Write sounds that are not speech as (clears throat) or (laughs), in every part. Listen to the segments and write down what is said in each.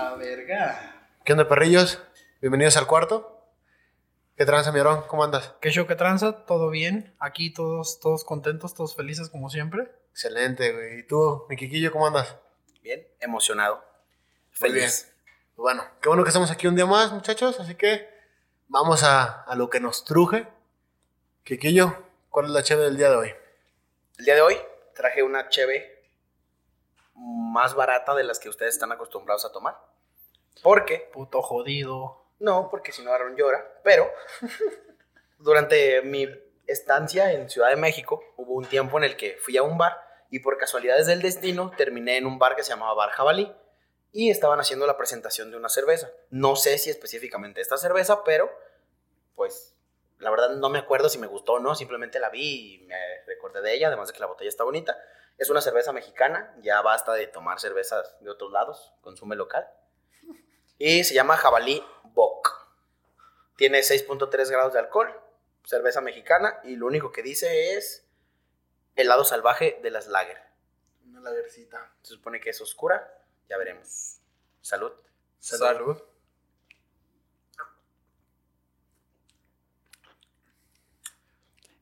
A verga. ¿Qué onda, perrillos? Bienvenidos al cuarto. ¿Qué tranza, mi Aarón? ¿Cómo andas? ¿Qué show que tranza? ¿Todo bien? Aquí todos, todos contentos, todos felices como siempre. Excelente, güey. ¿Y tú, mi Quiquillo, cómo andas? Bien, emocionado. Muy Feliz. Bueno, qué bueno que estamos aquí un día más, muchachos. Así que vamos a, a lo que nos truje. Quiquillo, ¿cuál es la cheve del día de hoy? El día de hoy traje una cheve más barata de las que ustedes están acostumbrados a tomar. ¿Por qué? Puto jodido. No, porque si no Aaron llora. Pero (laughs) durante mi estancia en Ciudad de México hubo un tiempo en el que fui a un bar y por casualidades del destino terminé en un bar que se llamaba Bar Jabalí y estaban haciendo la presentación de una cerveza. No sé si específicamente esta cerveza, pero pues la verdad no me acuerdo si me gustó o no, simplemente la vi y me recordé de ella, además de que la botella está bonita. Es una cerveza mexicana, ya basta de tomar cervezas de otros lados, consume local. Y se llama Jabalí Bock. Tiene 6.3 grados de alcohol, cerveza mexicana y lo único que dice es helado salvaje de las lager. Una lagercita. Se supone que es oscura, ya veremos. Salud. Salud.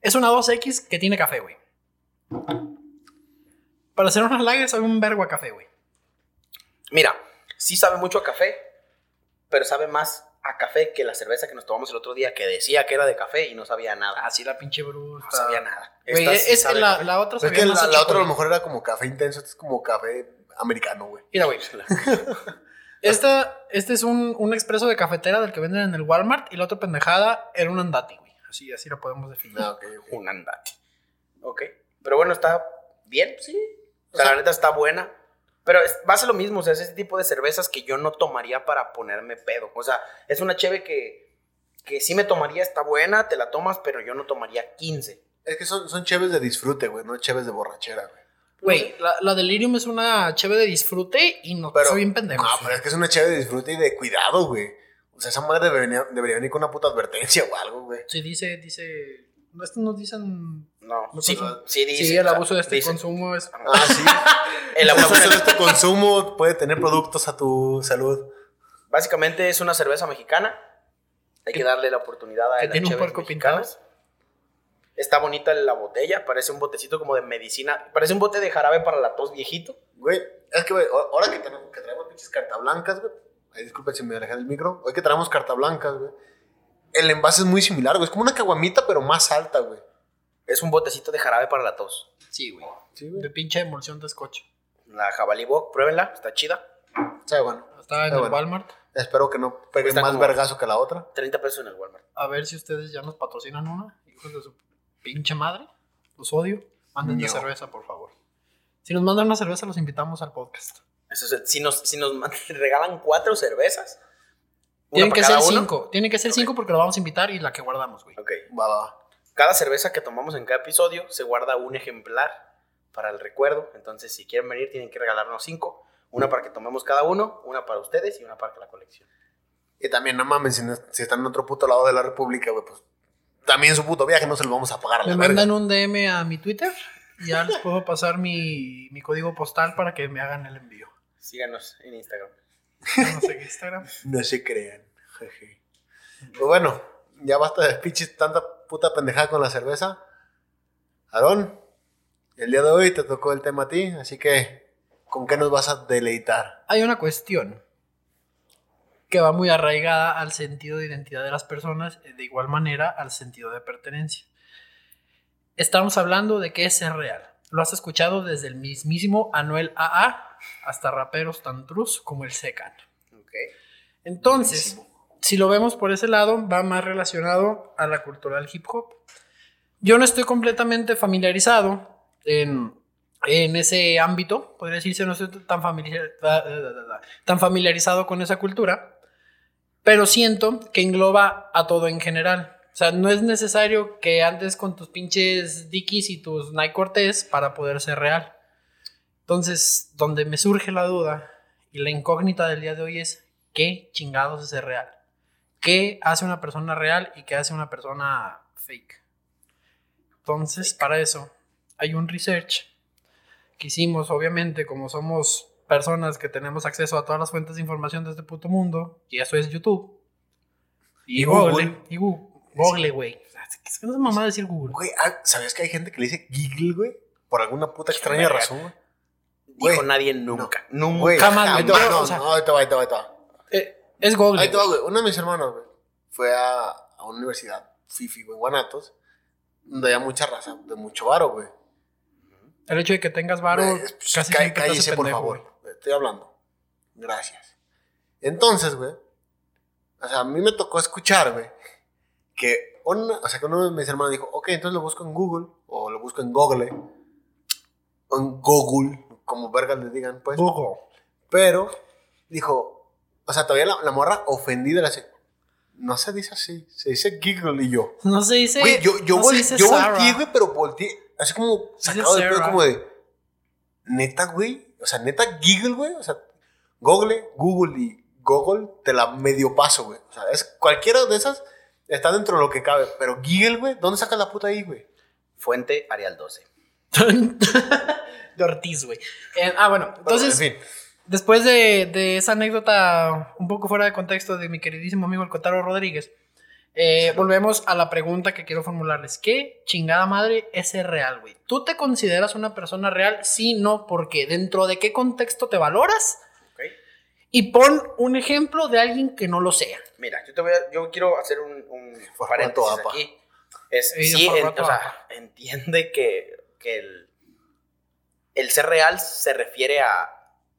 Es una 2X que tiene café, güey. Para hacer unas lager sabe un vergo a café, güey. Mira, sí sabe mucho a café, pero sabe más a café que la cerveza que nos tomamos el otro día, que decía que era de café y no sabía nada. Así la pinche bruta. No sabía nada. Güey, Esta sí es, sabe la, otra es sabía que más la, otra a lo mejor era como café intenso, este es como café americano, güey. Mira, güey. Esta, este es un, un expreso de cafetera del que venden en el Walmart y la otra pendejada era un andati, güey. Así, así lo podemos definir. Ah. Un andate. Ok. Pero bueno, está bien, sí. O sea, la neta está buena. Pero es, va a ser lo mismo, o sea, es ese tipo de cervezas que yo no tomaría para ponerme pedo. O sea, es una cheve que, que sí me tomaría, está buena, te la tomas, pero yo no tomaría 15. Es que son, son cheves de disfrute, güey, no cheves de borrachera, güey. Güey, la, la Delirium es una cheve de disfrute y no Pero, soy bien pendejo. No, pero es que es una cheve de disfrute y de cuidado, güey. O sea, esa madre debería, debería venir con una puta advertencia o algo, güey. Sí, dice, dice. No, estos nos dicen. No, No sí, sí, dice. Sí, el abuso de este dice- consumo es. Ah, (laughs) sí. (laughs) El abuso de- este consumo puede tener productos a tu salud. Básicamente es una cerveza mexicana. Hay que darle la oportunidad a que las tiene un puerco mexicanas. Está bonita la botella, parece un botecito como de medicina. Parece un bote de jarabe para la tos viejito. Güey, es que, güey, ahora que, tenemos, que traemos pinches carta blancas, güey. Ay, disculpe si me alejé del micro. Hoy que traemos carta blancas, güey. El envase es muy similar, güey. Es como una caguamita, pero más alta, güey. Es un botecito de jarabe para la tos. Sí, güey. Sí, De pinche emulsión de scotch. La jabalí bock, pruébenla, está chida. Sea, bueno. Está en el bueno. Walmart. Espero que no pegue más como- vergazo que la otra. 30 pesos en el Walmart. A ver si ustedes ya nos patrocinan una. Hijos de su pinche madre. Los odio. Manden de No. cerveza, por favor. Si nos mandan una cerveza, los invitamos al podcast. Eso es el- si, nos, si nos man- (laughs) regalan cuatro cervezas, una Tienen para que ser cada uno. cinco. Tienen que ser cinco porque lo vamos a invitar y la que guardamos, güey. Ok. Va, va, va. Cada cerveza que tomamos en cada episodio se guarda un ejemplar para el recuerdo. Entonces, si quieren venir, tienen que regalarnos cinco. Una para que tomemos cada uno, una para ustedes y una para la colección. Y también, no mames, si, no- si están en otro puto lado de la República, güey, pues también su puto viaje no se lo vamos a pagar a la Me verga. mandan un DM a mi Twitter y ya les puedo pasar mi, mi código postal para que me hagan el envío. Síganos en Instagram. No sé qué Instagram. (laughs) No se crean. jeje. Pues bueno, ya basta de pinches tanta puta pendejada con la cerveza. Aarón, el día de hoy te tocó el tema a ti, así que, ¿con qué nos vas a deleitar? Hay una cuestión que va muy arraigada al sentido de identidad de las personas, de igual manera al sentido de pertenencia. Estamos hablando de qué es ser real. Lo has escuchado desde el mismísimo Anuel AA hasta raperos tan trus como el Secan. Ok. Entonces, si lo vemos por ese lado, va más relacionado a la cultura del hip hop. Yo no estoy completamente familiarizado en, en ese ámbito, podría decirse, no estoy tan, familiar- tan familiarizado con esa cultura, pero siento que engloba a todo en general. O sea, no es necesario que andes con tus pinches Dickies y tus Nike Cortez para poder ser real. Entonces, donde me surge la duda y la incógnita del día de hoy es, ¿qué chingados es ser real? ¿Qué hace una persona real y qué hace una persona fake? Entonces, para eso, hay un research que hicimos, obviamente, como somos personas que tenemos acceso a todas las fuentes de información de este puto mundo, y eso es YouTube. Y, Y Google. Google. Y Google, Google, güey. Sea, Es que no es mamá decir Google. Güey, ah, ¿sabías que hay gente que le dice Giggle, güey? Por alguna puta extraña razón, güey. Dijo nadie nunca. Nunca. Güey, Jamás, güey. te va, Yo, no, o sea- no, es Google. Ahí te va, güey. Uno de mis hermanos, güey, fue a, a una universidad, Fifi, güey, en Guanatos, donde había mucha raza, de mucho varo, güey. El hecho de que tengas varo pues, casi cá- siempre te hace cállese, por pendejo, favor. güey. Estoy hablando. Gracias. Entonces, güey. O sea, a mí me tocó escuchar, güey. Que una, o sea, que uno de mis hermanos dijo, ok, entonces lo busco en Google. O lo busco en Google. O en Google. Como vergas le digan, pues. Google. Pero dijo, o sea, todavía la, la morra ofendida le hace. No se dice así, se dice giggle y yo. No se dice. Güey, yo, yo, no vol- dice yo volteé, güey, pero volteé, así como Se dice sacado de pedo, como de. Neta, güey. O sea, neta, giggle, güey. O sea, Google, Google y Google te la medio paso, güey. O sea, es cualquiera de esas está dentro de lo que cabe. Pero giggle, güey, ¿dónde sacas la puta ahí, güey? Fuente Arial 12. (laughs) de Ortiz, güey. Eh, ah, bueno, entonces, Bueno, en fin. Después de, de esa anécdota un poco fuera de contexto de mi queridísimo amigo el Cotaro Rodríguez, eh, volvemos a la pregunta que quiero formularles. ¿Qué chingada madre es ser real, güey? ¿Tú te consideras una persona real? Sí, no, porque dentro de qué contexto te valoras? Y pon un ejemplo de alguien que no lo sea. Mira, yo, te voy a- yo quiero hacer un, paréntesis APA. aquí. Es, Sí, sí, en- formato o sea, entiende que, que el, el ser real se refiere a,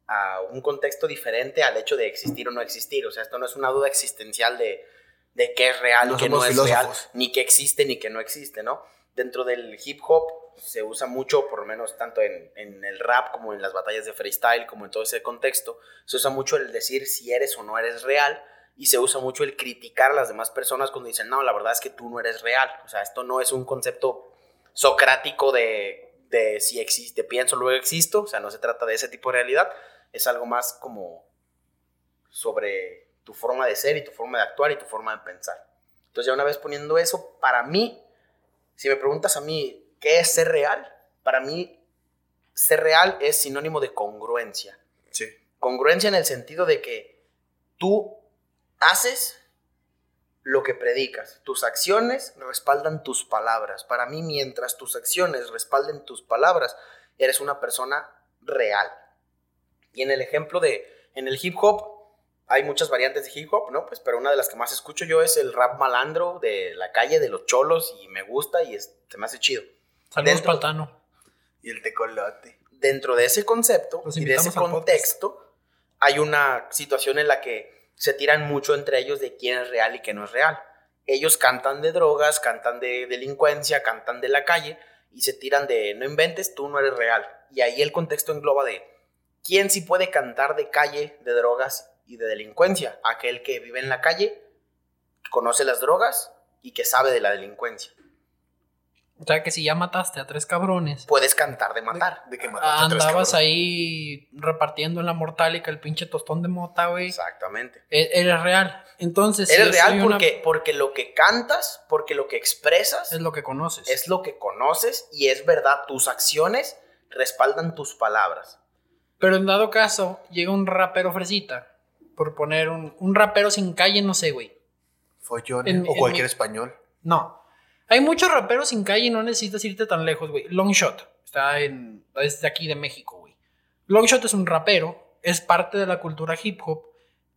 a un contexto diferente al hecho de existir o no existir. O sea, esto no es una duda existencial de, de qué es real No y qué no es real, ni que existe ni que no existe, ¿no? Dentro del hip hop se usa mucho, por lo menos tanto en, en el rap como en las batallas de freestyle, como en todo ese contexto, se usa mucho el decir si eres o no eres real y se usa mucho el criticar a las demás personas cuando dicen, no, la verdad es que tú no eres real. O sea, esto no es un concepto socrático de, de si existe, pienso, luego existo. O sea, no se trata de ese tipo de realidad. Es algo más como sobre tu forma de ser y tu forma de actuar y tu forma de pensar. Entonces, ya una vez poniendo eso, para mí, si me preguntas a mí, ¿qué es ser real? Para mí, ser real es sinónimo de congruencia. Sí. Congruencia en el sentido de que tú haces lo que predicas. Tus acciones respaldan tus palabras. Para mí, mientras tus acciones respalden tus palabras, eres una persona real. Y en el ejemplo de, en el hip hop, hay muchas variantes de hip hop, ¿no? Pues, pero una de las que más escucho yo es el rap malandro de la calle, de los cholos, y me gusta y es- se me hace chido. Saludos, Dentro- Paltano. Y el tecolote. dentro de ese concepto y de ese contexto, hay una situación en la que se tiran mucho entre ellos de quién es real y quién no es real. Ellos cantan de drogas, cantan de delincuencia, cantan de la calle y se tiran de no inventes, tú no eres real. Y ahí el contexto engloba de quién sí puede cantar de calle, de drogas y de delincuencia. Aquel que vive en la calle, que conoce las drogas y que sabe de la delincuencia. O sea que si ya mataste a tres cabrones, Puedes cantar de matar. De que mataste a tres andabas cabrones. ahí repartiendo en la mortálica el pinche tostón de mota, güey. Exactamente. E- Eres real. Entonces, Eres real una- porque, porque lo que cantas, porque lo que expresas, es lo que conoces. es lo que conoces y es verdad. Tus acciones respaldan tus palabras. Pero en dado caso, llega un rapero fresita. Por poner un, un rapero sin calle, no sé, güey. Follones, En- o en cualquier mi- español. No. Hay muchos raperos sin calle y no necesitas irte tan lejos, güey. Longshot. Está en. Es de aquí de México, güey. Longshot es un rapero. Es parte de la cultura hip hop.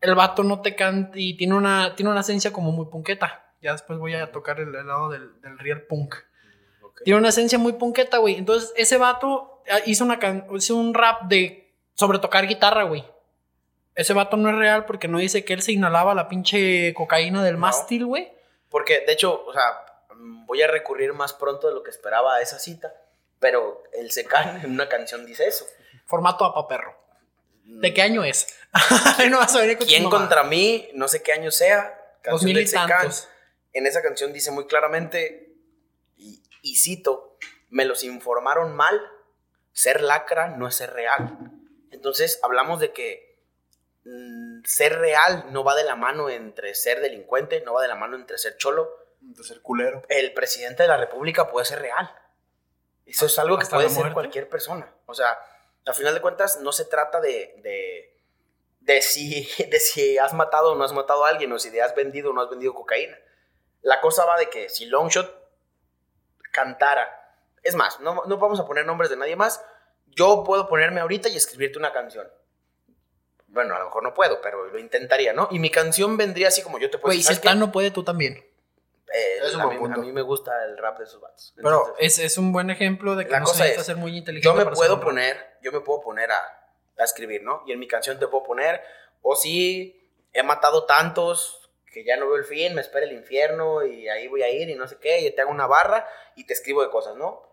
El vato no te canta y tiene una, tiene una esencia como muy punketa. Ya después voy a tocar el, el lado del, del real punk. Tiene una esencia muy punketa, güey. Entonces, ese vato ah, hizo, una can- hizo un rap de sobre tocar guitarra, güey. Ese vato no es real porque no dice que él se inhalaba la pinche cocaína del No. mástil, güey. Porque, de hecho, o sea, mm, voy a recurrir más pronto de lo que esperaba a esa cita. Pero el Secan (laughs) en una canción dice eso. Formato apa perro. ¿De qué año es? (laughs) no vas a venir con ¿Quién contra mí? No sé qué año sea. Canción del Secan. En esa canción dice muy claramente, y, y cito, me los informaron mal, ser lacra no es ser real. Entonces hablamos de que mm, ser real no va de la mano entre ser delincuente, no va de la mano entre ser cholo. De ser culero. El presidente de la república puede ser real. Eso es algo que puede ser cualquier persona. O sea, Al final de cuentas, no se trata de, de, de, si, (laughs) de si has matado o no has matado a alguien, o si has vendido o no has vendido cocaína. La cosa va de que si Longshot cantara, es más, no, no vamos a poner nombres de nadie más, yo puedo ponerme ahorita y escribirte una canción. Bueno, a lo mejor no puedo, pero lo intentaría, ¿no? Y mi canción vendría así como yo te puedo Güey, si ¿sabes el no puede, tú también. Eh, Es un a, buen mí, punto. a mí me gusta el rap de esos vatos. Pero es, es un buen ejemplo de que La no se cosa necesita es, ser muy inteligente. yo me para puedo poner, yo me puedo poner a, a escribir, ¿no? Y en mi canción te puedo poner, o si he matado tantos que ya no veo el fin, me espera el infierno y ahí voy a ir y no sé qué, y te hago una barra y te escribo de cosas, ¿no?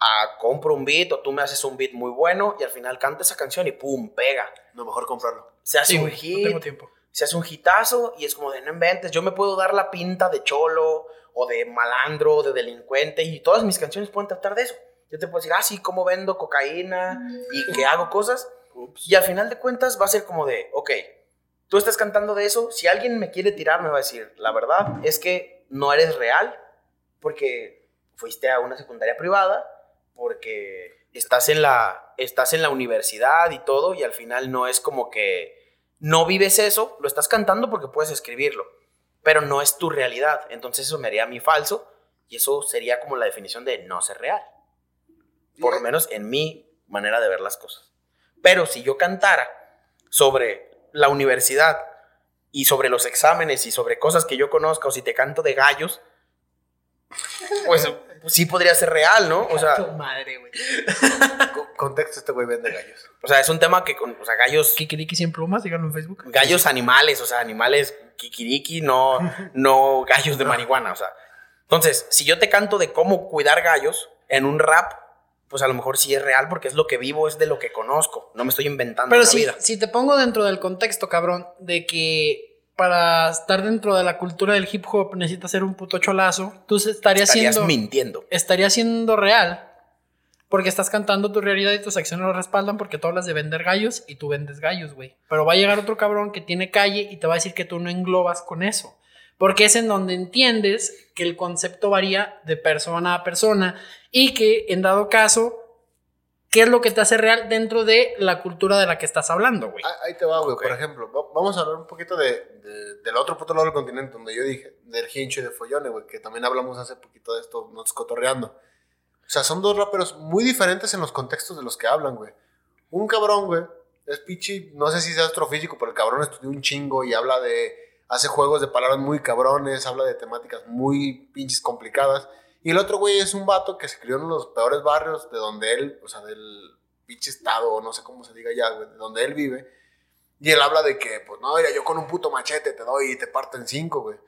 Ah, compro un beat o tú me haces un beat muy bueno y al final canta esa canción y pum, pega. No, mejor comprarlo. Se hace Sí, un hit, no tengo tiempo. se hace un hitazo y es como de no inventes, yo me puedo dar la pinta de cholo o de malandro, de delincuente y todas mis canciones pueden tratar de eso. Yo te puedo decir, ah, sí, cómo vendo cocaína y que hago cosas. Y al final de cuentas va a ser como de, ok, tú estás cantando de eso, si alguien me quiere tirar me va a decir, la verdad es que no eres real porque fuiste a una secundaria privada, porque estás en la, estás en la universidad y todo y al final no es como que no vives eso, lo estás cantando porque puedes escribirlo, pero no es tu realidad. Entonces eso me haría a mí falso y eso sería como la definición de no ser real. Por lo menos en mi manera de ver las cosas. Pero si yo cantara sobre la universidad y sobre los exámenes y sobre cosas que yo conozca o si te canto de gallos, pues sí podría ser real, ¿no? O sea, Tu madre, güey. (laughs) Co- Contexto, este güey vende gallos. o sea, es un tema que, con- o sea, gallos Kikiriki sin plumas, díganlo en Facebook. gallos animales, o sea, animales kikiriki, no, (laughs) no gallos de marihuana, o sea. Entonces, si yo te canto de cómo cuidar gallos en un rap, pues a lo mejor sí es real porque es lo que vivo, es de lo que conozco, no me estoy inventando Pero la si, vida. si te pongo dentro del contexto, cabrón, de que para estar dentro de la cultura del hip hop necesitas ser un puto cholazo, tú se- estarías, Estarías siendo, mintiendo. estaría siendo real. Porque estás cantando tu realidad y tus acciones lo respaldan porque tú hablas de vender gallos y tú vendes gallos, güey. Pero va a llegar otro cabrón que tiene calle y te va a decir que tú no englobas con eso. Porque es en donde entiendes que el concepto varía de persona a persona y que en dado caso, ¿qué es lo que te hace real dentro de la cultura de la que estás hablando, güey? Ah, Ahí te va, güey. Ok. Por ejemplo, va- vamos a hablar un poquito de, de- del otro puto lado del continente, donde yo dije, del hincho y de follone, güey, que también hablamos hace poquito de esto, nos cotorreando. O sea, son dos raperos muy diferentes en los contextos de los que hablan, güey. Un cabrón, güey, es pichi, no sé si sea astrofísico, pero el cabrón estudió un chingo y habla de, hace juegos de palabras muy cabrones, habla de temáticas muy pinches complicadas. Y el otro güey es un vato que se crió en los peores barrios de donde él, o sea, del pinche estado, o no sé cómo se diga ya, de donde él vive. Y él habla de que, pues no, mira, yo con un puto machete te doy y te parto en cinco, güey.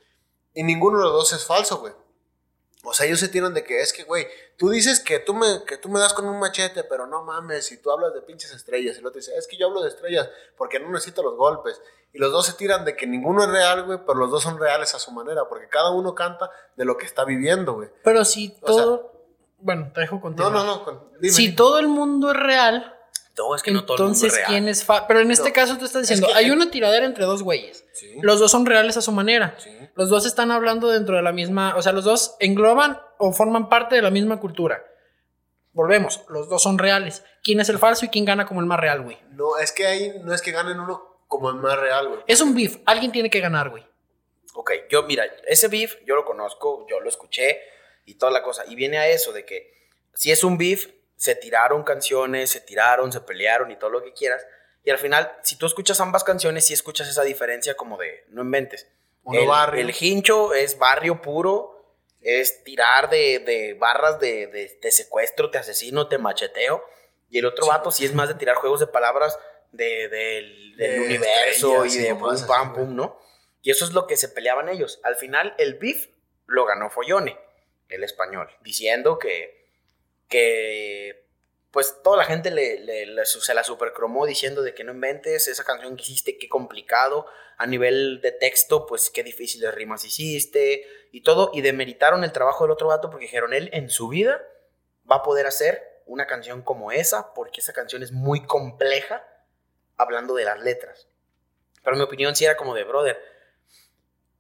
Y ninguno de los dos es falso, güey. O sea, ellos se tiran de que es que, güey, tú dices que tú, me, que tú me das con un machete, pero no mames, si tú hablas de pinches estrellas. Y el otro dice, es que yo hablo de estrellas porque no necesito los golpes. Y los dos se tiran de que ninguno es real, güey, pero los dos son reales a su manera, porque cada uno canta de lo que está viviendo, güey. Pero si O sea- todo. bueno, te dejo contigo. No, no, no, dime. Si todo el mundo es real, No, es que no todo el mundo entonces es real. ¿quién es fa- Pero en este No. caso tú estás diciendo, que- hay una tiradera entre dos güeyes. Sí. Los dos son reales a su manera. Sí. Los dos están hablando dentro de la misma, o sea, los dos engloban o forman parte de la misma cultura. Volvemos, los dos son reales. ¿Quién es el falso y quién gana como el más real, güey? No, es que ahí no es que ganen uno como el más real, güey. Es un beef, alguien tiene que ganar, güey. Ok, yo, mira, ese beef yo lo conozco, yo lo escuché y toda la cosa. Y viene a eso de que si es un beef, se tiraron canciones, se tiraron, se pelearon y todo lo que quieras. Y al final, si tú escuchas ambas canciones, sí escuchas esa diferencia como de no inventes. Uno el, barrio. el hincho es barrio puro, es tirar de, de barras de, de, secuestro, te asesino, te macheteo. Y el otro Sí. vato sí es más de tirar juegos de palabras de, del- del De universo y de pum, pam, pum, ¿no? Y eso es lo que se peleaban ellos. Al final, el beef lo ganó Follone, el español, diciendo que, que pues toda la gente le, se la supercromó diciendo de que no inventes esa canción que hiciste, qué complicado, a nivel de texto, pues qué difíciles rimas hiciste y todo, y demeritaron el trabajo del otro vato porque dijeron, él en su vida va a poder hacer una canción como esa, porque esa canción es muy compleja, hablando de las letras. Pero mi opinión sí era como de, brother,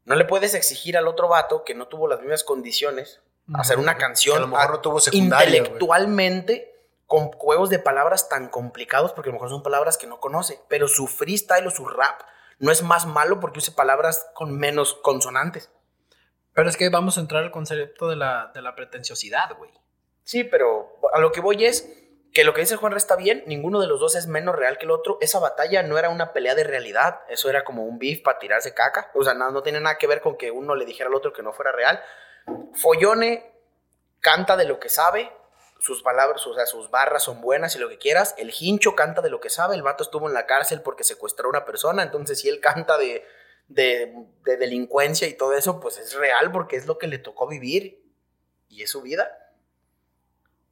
no le puedes exigir al otro vato que no tuvo las mismas condiciones hacer una Que canción a lo mejor no tuvo intelectualmente con juegos de palabras tan complicados porque a lo mejor son palabras que no conoce, pero su freestyle o su rap no es más malo porque use palabras con menos consonantes. Pero es que vamos a entrar al concepto de la, de la pretenciosidad, güey. Sí, pero a lo que voy es que lo que dice Juan está bien, ninguno de los dos es menos real que el otro. Esa batalla no era una pelea de realidad, eso era como un beef para tirarse caca. O sea, no, no tiene nada que ver con que uno le dijera al otro que no fuera real. Follone canta de lo que sabe, sus palabras, o sea, sus barras son buenas y lo que quieras. El hincho canta de lo que sabe, el vato estuvo en la cárcel porque secuestró a una persona, entonces si él canta de, de, de delincuencia y todo eso, pues es real porque es lo que le tocó vivir y es su vida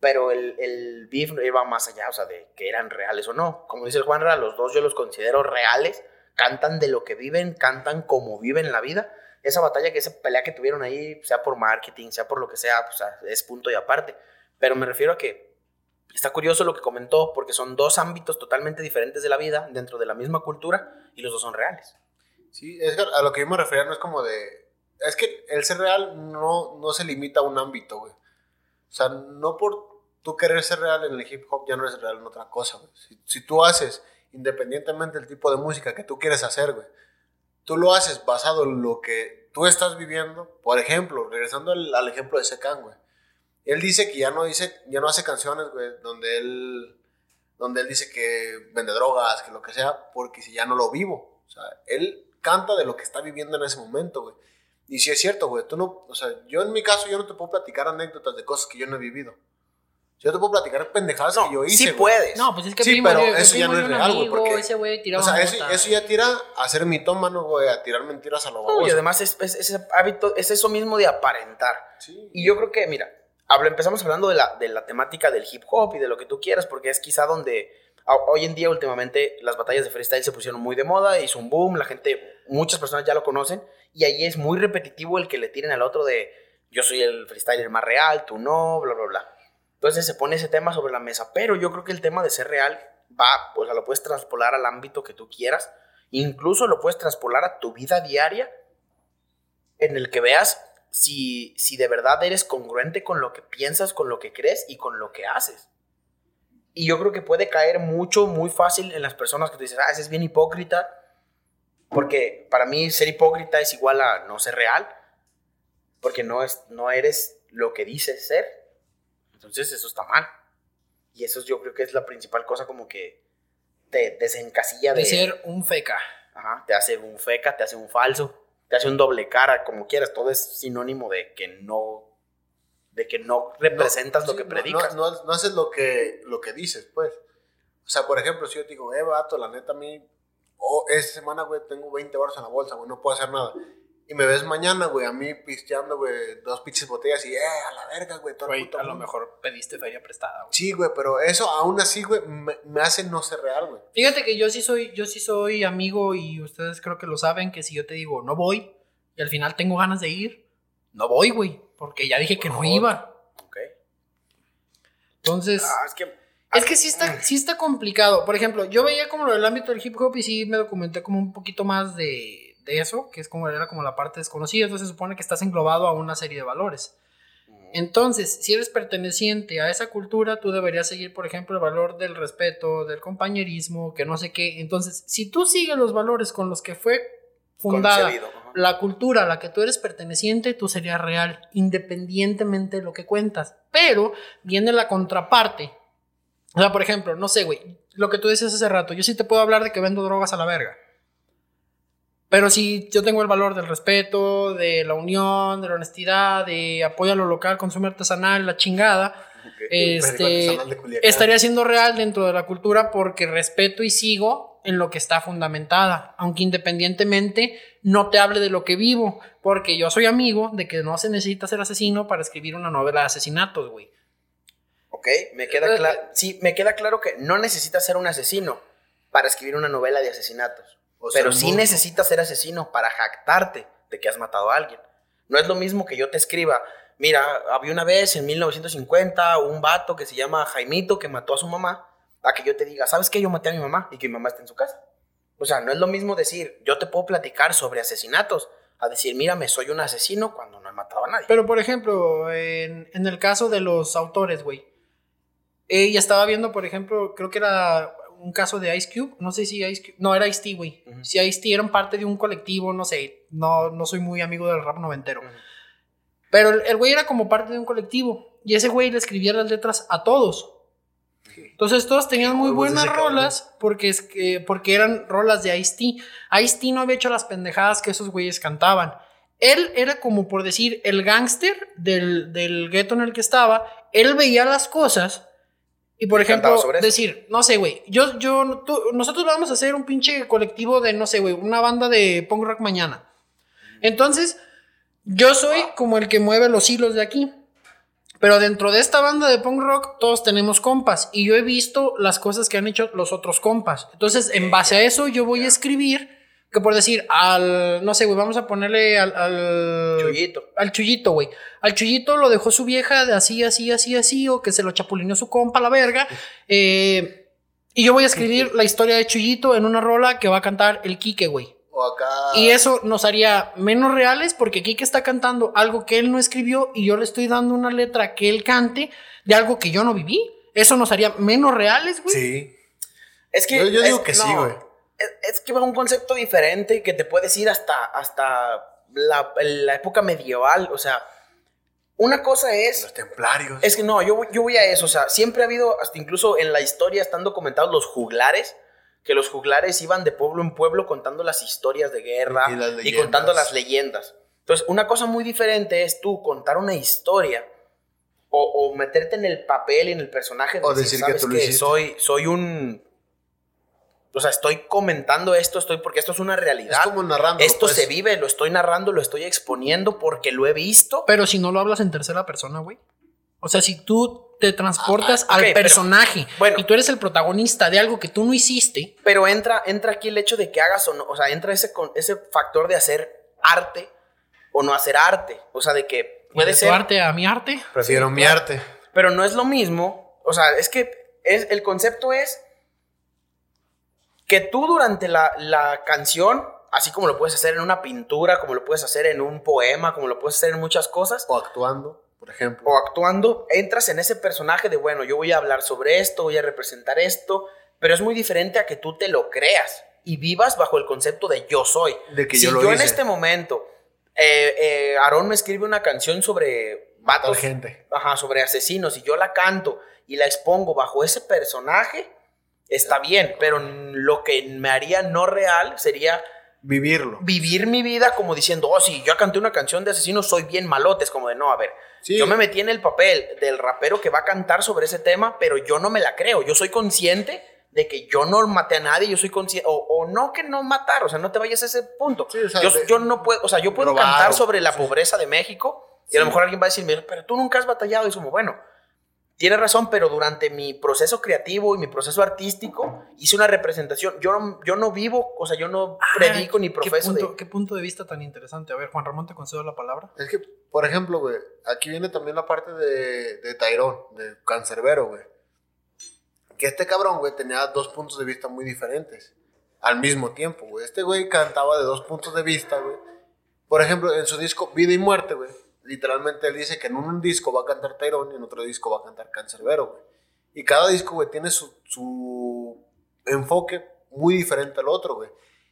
pero el, el beef iba más allá, o sea, de que eran reales o no. Como dice el Juanra, los dos yo los considero reales, cantan de lo que viven, cantan como viven la vida. Esa batalla, que esa pelea que tuvieron ahí, sea por marketing, sea por lo que sea, pues es punto y aparte. Pero me refiero a que está curioso lo que comentó, porque son dos ámbitos totalmente diferentes de la vida, dentro de la misma cultura, y los dos son reales. Sí, es que a lo que yo me refería no es como de... Es que el ser real no, no se limita a un ámbito, güey. O sea, no por tú querer ser real en el hip hop ya no eres real en otra cosa, güey. Si, tú haces, independientemente del tipo de música que tú quieres hacer, güey, tú lo haces basado en lo que tú estás viviendo. Por ejemplo, regresando al, ejemplo de Secan, güey. Él dice que ya no, dice, ya no hace canciones, güey, donde él, donde él dice que vende drogas, que lo que sea, porque si ya no lo vivo. O sea, él canta de lo que está viviendo en ese momento, güey. Y si es cierto, güey, tú no, o sea, yo en mi caso yo no te puedo platicar anécdotas de cosas que yo no he vivido. Yo te puedo platicar pendejadas que yo hice. Sí puedes. No, pues es que sí, pero eso ya no es real, güey. Porque ese güey tiraba o sea, eso, eso, ya tira a ser mitómano, güey, a tirar mentiras a lo baboso. y además es, es, ese hábito, es eso mismo de aparentar. Sí. Y yo creo que, mira, hablo, empezamos hablando de la, de la temática del hip hop y de lo que tú quieras, porque es quizá donde hoy en día, últimamente, las batallas de freestyle se pusieron muy de moda, hizo un boom, la gente, muchas personas ya lo conocen, y ahí es muy repetitivo el que le tiren al otro de yo soy el freestyler más real, tú no, bla, bla, bla. Entonces se pone ese tema sobre la mesa, pero yo creo que el tema de ser real va, o sea, lo puedes traspolar al ámbito que tú quieras, incluso lo puedes traspolar a tu vida diaria, en el que veas si, si de verdad eres congruente con lo que piensas, con lo que crees y con lo que haces. Y yo creo que puede caer mucho, muy fácil en las personas que tú dices, ah, ese es bien hipócrita, porque para mí ser hipócrita es igual a no ser real, porque no, es, no eres lo que dices ser. Entonces eso está mal. Y eso yo creo que es la principal cosa como que te desencasilla de... De ser un feca. Ajá, te hace un feca, te hace un falso, te hace un doble cara, como quieras. Todo es sinónimo de que no... De que no representas lo que predicas. No, no, haces lo que, lo que dices, pues. O sea, por ejemplo, si yo te digo, eh, vato, la neta a mí... Oh, esta semana, güey, tengo 20 baros en la bolsa, güey, no puedo hacer nada y me ves mañana, güey, a mí pisteando, güey, dos pinches botellas y, eh, a la verga, güey, todo Güey, a lo mejor pediste feria prestada, güey. Sí, güey, pero eso aún así, güey, me, hace no ser real, güey. Fíjate que yo sí soy, yo sí soy amigo y ustedes creo que lo saben, que si yo te digo, no voy, y al final tengo ganas de ir, no voy, güey, porque ya dije que no iba. Ok. Entonces... Ah, es que... Es que sí está, sí está complicado. Por ejemplo, yo veía como lo del ámbito del hip hop y sí me documenté como un poquito más de de eso, que es como era como la parte desconocida, entonces se supone que estás englobado a una serie de valores. Entonces, si eres perteneciente a esa cultura, tú deberías seguir, por ejemplo, el valor del respeto, del compañerismo, que no sé qué. Entonces, si tú sigues los valores con los que fue fundada la cultura a la que tú eres perteneciente, tú serías real, independientemente de lo que cuentas. Pero viene la contraparte. O sea, por ejemplo, no sé, güey, lo que tú decías hace rato, yo sí te puedo hablar de que vendo drogas a la verga. Pero si yo tengo el valor del respeto, de la unión, de la honestidad, de apoyo a lo local, consumo artesanal, la chingada. Este, estaría siendo real dentro de la cultura porque respeto y sigo en lo que está fundamentada, aunque independientemente no te hable de lo que vivo, porque yo soy amigo de que no se necesita ser asesino para escribir una novela de asesinatos, güey. Ok, me queda, claro, sí, me queda claro que no necesitas ser un asesino para escribir una novela de asesinatos pero sí necesitas ser asesino para jactarte de que has matado a alguien. No es lo mismo que yo te escriba, mira, había una vez en 1950 un vato que se llama Jaimito que mató a su mamá, a que yo te diga, ¿sabes qué? Yo maté a mi mamá y que mi mamá está en su casa. O sea, no es lo mismo decir, yo te puedo platicar sobre asesinatos, a decir, mírame, soy un asesino cuando no he matado a nadie. Pero, por ejemplo, en, en el caso de los autores, güey, Eh, y estaba viendo, por ejemplo, creo que era un caso de Ice Cube. No sé si Ice Cube. No, era Ice T, güey. Si Ice T eran parte de un colectivo, no sé. No, no soy muy amigo del rap noventero. Pero el, el güey era como parte de un colectivo. Y ese güey le escribía las letras a todos. Entonces todos tenían muy buenas cabrón. rolas porque, es que, porque eran rolas de Ice-T. Ice-T no había hecho las pendejadas que esos güeyes cantaban. Él era como por decir el gángster del, del gueto en el que estaba. Él veía las cosas y por ejemplo decir, no sé, güey, yo, yo, tú- nosotros vamos a hacer un pinche colectivo de, no sé, güey, una banda de punk rock mañana. Entonces, yo soy como el que mueve los hilos de aquí. Pero dentro de esta banda de punk rock, todos tenemos compas. Y yo he visto las cosas que han hecho los otros compas. Entonces, en base a eso, yo voy a escribir. Que por decir, al. No sé, güey, vamos a ponerle al. al Chuyito. Al chullito, güey. Al chullito lo dejó su vieja de así, así, así, así. O que se lo chapulineó su compa a la verga. Eh, y yo voy a escribir la historia de Chullito en una rola que va a cantar el Quique, güey. O acá. Y eso nos haría menos reales porque Kike está cantando algo que él no escribió y yo le estoy dando una letra que él cante de algo que yo no viví. Eso nos haría menos reales, güey. Sí. Es que. Yo- yo digo es- que sí, güey. Es, es que va un concepto diferente que te puedes ir hasta, hasta la, la época medieval. O sea, una cosa es. Los templarios. Es que no, yo, voy- yo voy a eso. O sea, siempre ha habido, hasta incluso en la historia están documentados los juglares. Que los juglares iban de pueblo en pueblo contando las historias de guerra Y contando las leyendas. Entonces, una cosa muy diferente es tú contar una historia o, o meterte en el papel y en el personaje. de O decir que ¿sabes tú lo. Soy, soy un. O sea, estoy comentando esto, estoy porque esto es una es realidad. como narrando. esto pues. se vive, lo estoy narrando, lo estoy exponiendo porque lo he visto. Pero si no lo hablas en tercera persona, güey. O sea, si tú te transportas Ah, al pero- personaje bueno. y tú eres el protagonista de algo que tú no hiciste, Pero entra, entra aquí el hecho de que hagas o no, o sea, entra ese, con- ese factor de hacer arte o no hacer arte. O sea, de que puede de tu ser. arte a mi arte. Prefiero Sí, mi arte. Pero no es lo mismo. O sea, es que es, el concepto es que tú durante la, la canción, así como lo puedes hacer en una pintura, como lo puedes hacer en un poema, como lo puedes hacer en muchas cosas, O actuando, por ejemplo. o actuando, entras en ese personaje de, bueno, yo voy a hablar sobre esto, voy a representar esto, pero es muy diferente a que tú te lo creas y vivas bajo el concepto de yo soy. De que si yo yo, lo en hice. este momento, eh, eh, Aarón me escribe una canción sobre vatos, gente. ajá, sobre asesinos y yo la canto y la expongo bajo ese personaje, está bien, pero lo que me haría no real sería Vivirlo. vivir mi vida como diciendo, oh, sí, yo canté una canción de asesinos, soy bien malote. Es como de, no, a ver, Sí. yo me metí en el papel del rapero que va a cantar sobre ese tema, pero yo no me la creo. Yo soy consciente de que yo no maté a nadie, yo soy consciente, o, o no que no matar, o sea, no te vayas a ese punto. Sí, o sea, yo, de- yo no puedo, o sea, yo puedo robar cantar sobre la pobreza de México y a lo mejor alguien va a decirme, pero tú nunca has batallado. Y es como, bueno, tienes razón, pero durante mi proceso creativo y mi proceso artístico hice una representación. Yo no, yo no vivo, o sea, yo no predico ni ¿Qué profeso punto, de... qué punto de vista tan interesante. A ver, Juan Ramón, te concedo la palabra. Es que, por ejemplo, güey, aquí viene también la parte de, de Tyrone, de Cancerbero, güey. Que este cabrón, güey, tenía dos puntos de vista muy diferentes al mismo tiempo, güey. Este güey cantaba de dos puntos de vista, güey. Por ejemplo, en su disco Vida y Muerte, güey, literalmente él dice que en un disco va a cantar Tyrone y en otro disco va a cantar Cancerbero, güey. Y cada disco, güey, tiene su, su enfoque muy diferente al otro, güey.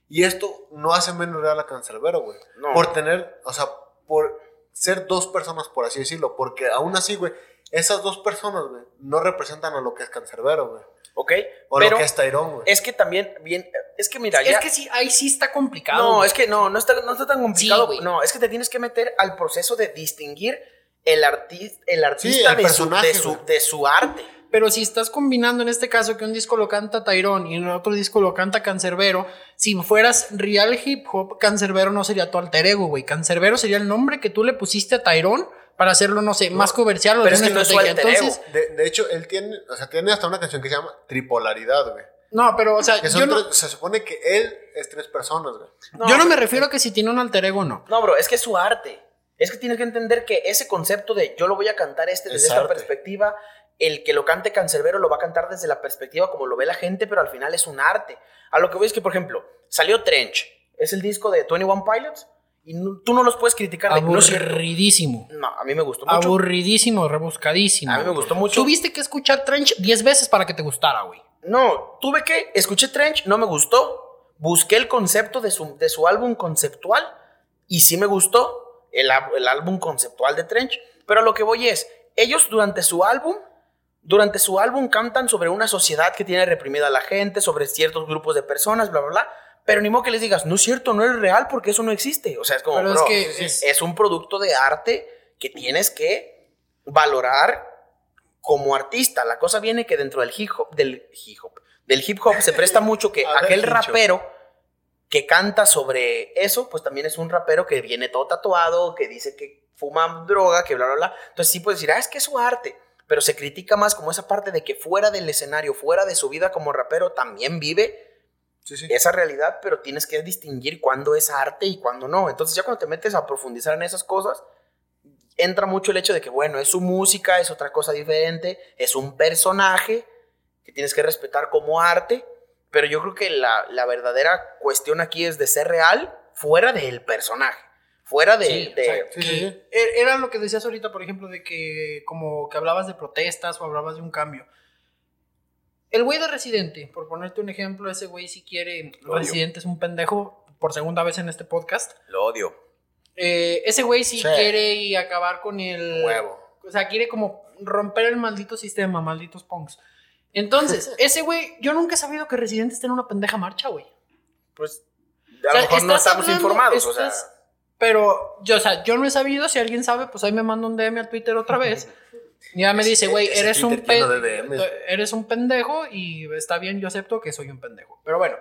Y esto no hace menos real a Cancerbero, güey. No. Por tener, o sea, por ser dos personas, por así decirlo. Porque aún así, güey, esas dos personas, güey, no representan a lo que es Cancerbero, güey. ¿Ok? O pero lo que es Tyrone, güey. es que también, bien, es que mira, Es ya... que sí, ahí sí está complicado. No, güey. es que no, no está, no está tan complicado. güey. no, es que te tienes que meter al proceso de distinguir el, artis- el artista el de, su, de su arte. Pero si estás combinando en este caso que un disco lo canta Tyrone y en el otro disco lo canta Cancerbero, si fueras real hip hop, Cancerbero no sería tu alter ego, güey. Cancerbero sería el nombre que tú le pusiste a Tyrone para hacerlo, no sé, más comercial o pero de es una que no es su Entonces, De, de hecho, él tiene, o sea, tiene hasta una canción que se llama Tripolaridad, güey. no, pero o sea, Que son yo no, tres- se supone que él es tres personas, güey. yo no me refiero a que si tiene un alter ego no. No, bro, es que es su arte. Es que tienes que entender que ese concepto de yo lo voy a cantar este desde Es esta arte. perspectiva, el que lo cante Cancerbero lo va a cantar desde la perspectiva como lo ve la gente, pero al final es un arte. A lo que voy es que, por ejemplo, salió Trench, es el disco de 21 Pilots, Y no- tú no los puedes criticar. de. Aburridísimo. No, a mí me gustó mucho. Aburridísimo, rebuscadísimo. A mí me gustó mucho. Tuviste que escuchar Trench 10 veces para que te gustara, güey. No, tuve que, escuché Trench, no me gustó. Busqué el concepto de su, de su álbum conceptual y sí me gustó el álbum conceptual de Trench. Pero lo que voy es, ellos durante su álbum, durante su álbum cantan sobre una sociedad que tiene reprimida a la gente, sobre ciertos grupos de personas, bla, bla, bla. Pero ni modo que les digas, no es cierto, no es real porque eso no existe. O sea, es como, Pero es bro, que es, es- un producto de arte que tienes que valorar como artista. La cosa viene que dentro del hip hop, del hip hop, del hip hop se presta (laughs) mucho que aquel rapero que canta sobre eso, pues también es un rapero que viene todo tatuado, que dice que fuma droga, que bla, bla, bla. Entonces sí puedes decir, ah, es que es su arte. Pero se critica más como esa parte de que fuera del escenario, fuera de su vida como rapero, también vive Sí, sí. esa realidad, pero tienes que distinguir cuándo es arte y cuándo no. Entonces ya cuando te metes a profundizar en esas cosas, entra mucho el hecho de que, bueno, es su música, es otra cosa diferente, es un personaje que tienes que respetar como arte, pero yo creo que la, la verdadera cuestión aquí es de ser real fuera del personaje, fuera de... Sí, de- que sí, sí. e- Era lo que decías ahorita, por ejemplo, de que como que hablabas de protestas o hablabas de un cambio. El güey de Residente, por ponerte un ejemplo, ese güey si quiere, Lo odio. Residente es un pendejo por segunda vez en este podcast. Lo odio. Eh, ese güey si Sí. quiere y acabar con el... Huevo. O sea, quiere como romper el maldito sistema, malditos punks. Entonces, (laughs) ese güey, yo nunca he sabido que Residente esté en una pendeja marcha, güey. Pues O a sea, lo mejor no estamos hablando- informados, o sea... Pero, yo, o sea, yo no he sabido, si alguien sabe, pues ahí me manda un DM al Twitter otra vez. (laughs) Y ya me Ese- dice, güey, eres un, DMs. eres un pendejo y está bien, yo acepto que soy un pendejo. Pero bueno,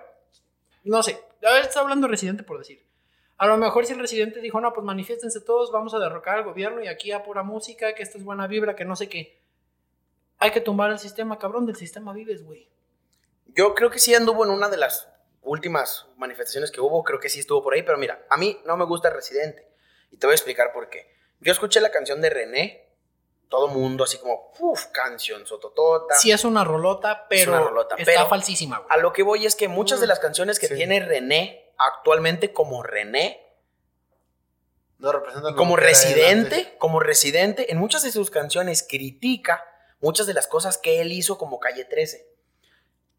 no sé, a ver, está hablando Residente por decir. A lo mejor si el Residente dijo, no, pues manifiéstense todos, vamos a derrocar al gobierno y aquí a pura música, que esto es buena vibra, que no sé qué. Hay que tumbar el sistema, cabrón, del sistema vives, güey. Yo creo que sí anduvo en una de las últimas manifestaciones que hubo, creo que sí estuvo por ahí, pero mira, a mí no me gusta Residente. Y te voy a explicar por qué. Yo escuché la canción de René, todo mundo así como, uff, canción sototota. Sí es una rolota, pero una rolota, está pero- falsísima, güey. A lo que voy es que muchas de las canciones que Sí. tiene René actualmente como René, No representan como residente, como residente, en muchas de sus canciones critica muchas de las cosas que él hizo como Calle 13.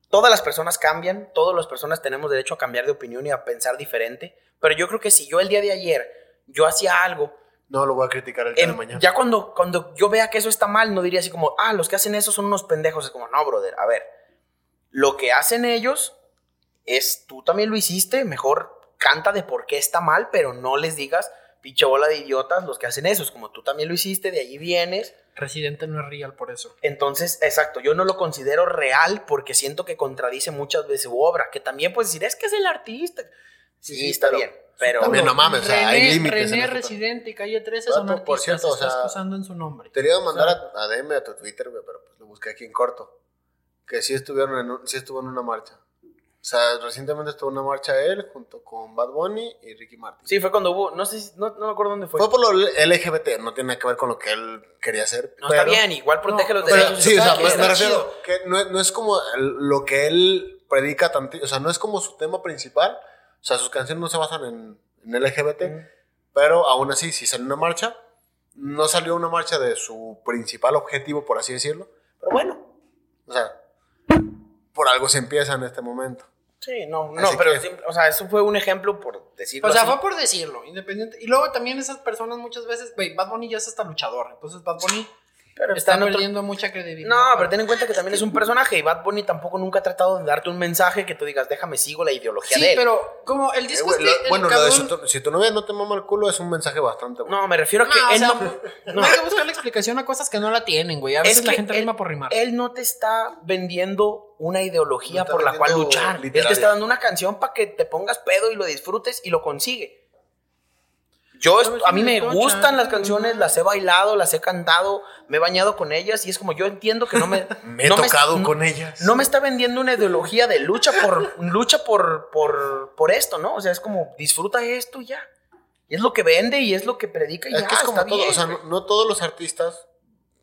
Todas las personas cambian, todas las personas tenemos derecho a cambiar de opinión y a pensar diferente, pero yo creo que si yo el día de ayer yo hacía algo, No lo voy a criticar el día en- de mañana. ya cuando, cuando yo vea que eso está mal, no diría así como, ah, los que hacen eso son unos pendejos, es como, no, brother, a ver, lo que hacen ellos es, tú también lo hiciste, mejor canta de por qué está mal, pero no les digas, pinche bola de idiotas, los que hacen eso, es como tú también lo hiciste, de allí vienes, Residente no es real por eso. entonces, exacto, yo no lo considero real porque siento que contradice muchas veces su obra, que también puedes decir, es que es el artista. Sí, Sí, está pero- bien, pero... También no mames, o sea, hay René, límites en René. Residente y Calle 13 son Vato, por artistas, cierto, o estás sea, acusando en su nombre. Te iba a mandar O sea, a, a DM a tu Twitter, güey, pero pues lo busqué aquí en corto. Que sí estuvieron en, un- sí estuvo en una marcha. O sea, recientemente estuvo en una marcha él junto con Bad Bunny y Ricky Martin. Sí, fue cuando hubo, no sé, si- no, no me acuerdo dónde fue. Fue por lo LGBT, no tiene nada que ver con lo que él quería hacer. No, pero- está bien, igual protege No, los Pero, derechos. sí, o sea, me, me refiero que no, es- no es como lo que él predica tanto, o sea, no es como su tema principal. O sea, sus canciones no se basan en, en LGBT, Mm. pero aún así, si salió una marcha, no salió una marcha de su principal objetivo, por así decirlo. Pero bueno, o sea, por algo se empieza en este momento. Sí, no, no, Así pero, que- sí, o sea, eso fue un ejemplo por decirlo O sea, así. fue por decirlo, independiente. Y luego también esas personas muchas veces, güey, Bad Bunny ya es hasta luchador. Entonces Bad Bunny pero está otro- perdiendo mucha credibilidad. No, pero ten en cuenta que también es un personaje y Bad Bunny tampoco nunca ha tratado de darte un mensaje que tú digas, déjame sigo la ideología Sí, de él. pero como el Eh, disco güey, este, lo- el bueno, lo de si cabrón- tu, si tu novia no te mama el culo es un mensaje bastante bueno. No, me refiero a que No, o él sea, no, (laughs) (laughs) no hay que buscarle explicación a cosas que no la tienen, güey. A veces Es la gente él- rima por rimar. él no te está vendiendo una ideología No por la cual luchar. Él te está dando una canción para que te pongas pedo y lo disfrutes y lo consigue. Yo, a mí me me gustan las canciones, las he bailado, las he cantado, me he bañado con ellas y es como yo entiendo que no me... (laughs) Me he no tocado no- con ellas. No me está vendiendo una ideología de lucha por lucha por, por, por esto, ¿no? O sea, es como disfruta esto y ya. Y es lo que vende y es lo que predica y es ya, que es como todo, bien, o sea, no todos los artistas